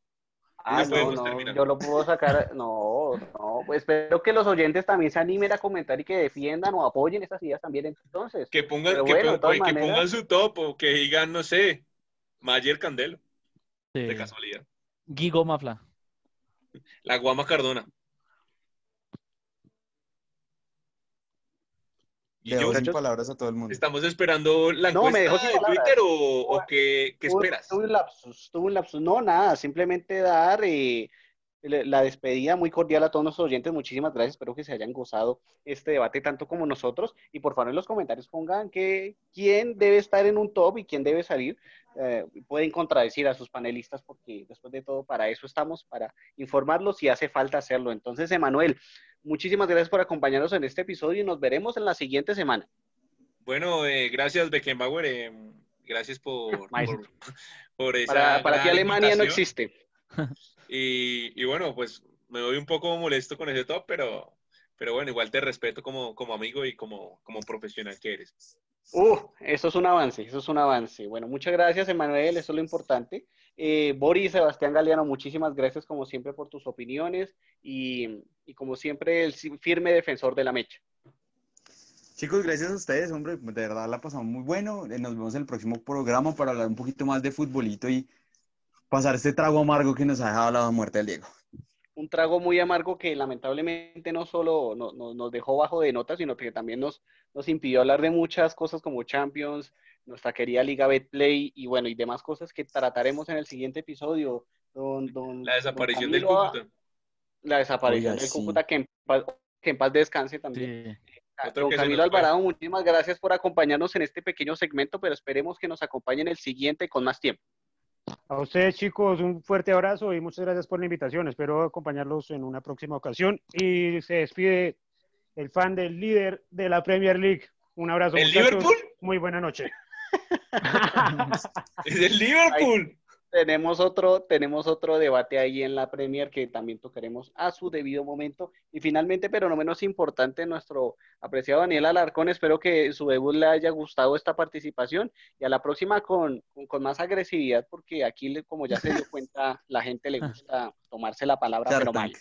Ah, no, yo lo puedo sacar. No, no, pues espero que los oyentes también se animen a comentar y que defiendan o apoyen estas ideas también. Entonces, Que pongan, que, bueno, pon- de todas que maneras- pongan su top o que digan, no sé, Mayer Candelo, Sí. de casualidad. Guigo Mafla. La Guama Cardona. Y Le yo, sin palabras a todo el mundo. estamos esperando la No, me encuesta dejó sin de. Twitter o, o qué, qué Tuve- esperas? Tuve un lapsus, tuve un lapsus. No, nada, simplemente dar eh, la despedida muy cordial a todos nuestros oyentes. Muchísimas gracias, espero que se hayan gozado este debate tanto como nosotros. Y por favor en los comentarios pongan que quién debe estar en un top y quién debe salir. Eh, pueden contradecir a sus panelistas porque después de todo para eso estamos, para informarlos si hace falta hacerlo. Entonces, Emanuel, muchísimas gracias por acompañarnos en este episodio y nos veremos en la siguiente semana. Bueno, eh, gracias Beckenbauer, eh, gracias por, por, por esa Para, para ti Alemania no existe. Y, y bueno, pues me voy un poco molesto con ese top, pero, pero bueno, igual te respeto como, como amigo y como, como profesional que eres. Uh, eso es un avance, eso es un avance. Bueno, muchas gracias, Emanuel, eso es lo importante. Eh, Boris, Sebastián Galeano, muchísimas gracias como siempre por tus opiniones y, y como siempre el firme defensor de la mecha. Chicos, gracias a ustedes, hombre, de verdad la pasamos muy bueno. Eh, Nos vemos en el próximo programa para hablar un poquito más de futbolito y pasar este trago amargo que nos ha dejado la muerte del Diego. Un trago muy amargo que lamentablemente no solo no- no- nos dejó bajo de nota, sino que también nos, nos impidió hablar de muchas cosas como Champions, nuestra querida Liga Betplay y bueno, y demás cosas que trataremos en el siguiente episodio. Don, don- La don desaparición del Camilo, Cúcuta. La desaparición Oiga, del sí. Cúcuta, que en paz, que en paz descanse también. Sí. Otro Don Camilo. Alvarado, muchísimas gracias por acompañarnos en este pequeño segmento, pero esperemos que nos acompañen el siguiente con más tiempo. A ustedes, chicos, un fuerte abrazo y muchas gracias por la invitación. Espero acompañarlos en una próxima ocasión. Y se despide el fan del líder de la Premier League. Un abrazo. ¿El muchachos. Liverpool? Muy buena noche. Es el Liverpool. Tenemos otro, tenemos otro debate ahí en la Premier que también tocaremos a su debido momento. Y finalmente, pero no menos importante, nuestro apreciado Daniel Alarcón. Espero que su debut le haya gustado esta participación y a la próxima con, con, con más agresividad, porque aquí, le- como ya se dio cuenta, la gente le gusta tomarse la palabra, Shark pero mal.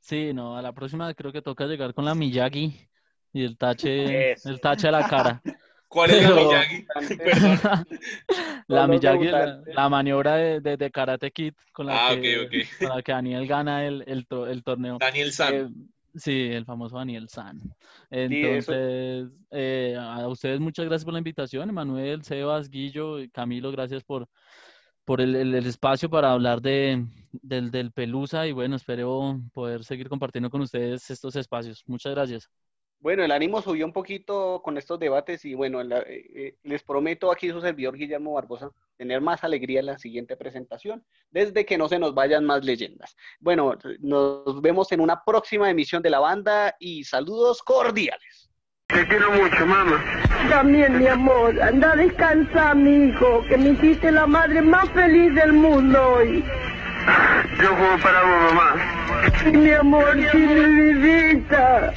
Sí, no, a la próxima creo que toca llegar con la Miyagi y el tache, el tache a la cara. ¿Cuál es Pero- Miyagi? Perdón. la Miyagi, la, la maniobra de, de- de Karate Kid con la, Ah, que, ok, ok. con la que Daniel gana el, el, to- el torneo. Daniel San. Eh, sí, el famoso Daniel San. Entonces, eh, a ustedes muchas gracias por la invitación, Emanuel, Sebas, Guillo, Camilo, gracias por, por el, el- el espacio para hablar de, del, del Pelusa y bueno, espero poder seguir compartiendo con ustedes estos espacios. Muchas gracias. Bueno, el ánimo subió un poquito con estos debates y bueno, la- eh, eh, les prometo aquí su servidor Guillermo Barbosa tener más alegría en la siguiente presentación, desde que no se nos vayan más leyendas. Bueno, nos vemos en una próxima emisión de la banda y saludos cordiales. Te quiero mucho, mamá. También, mi amor, anda a descansar, mi hijo, que me hiciste la madre más feliz del mundo hoy. Yo juego para vos, mamá. Sí, mi amor, sí, mi vidita.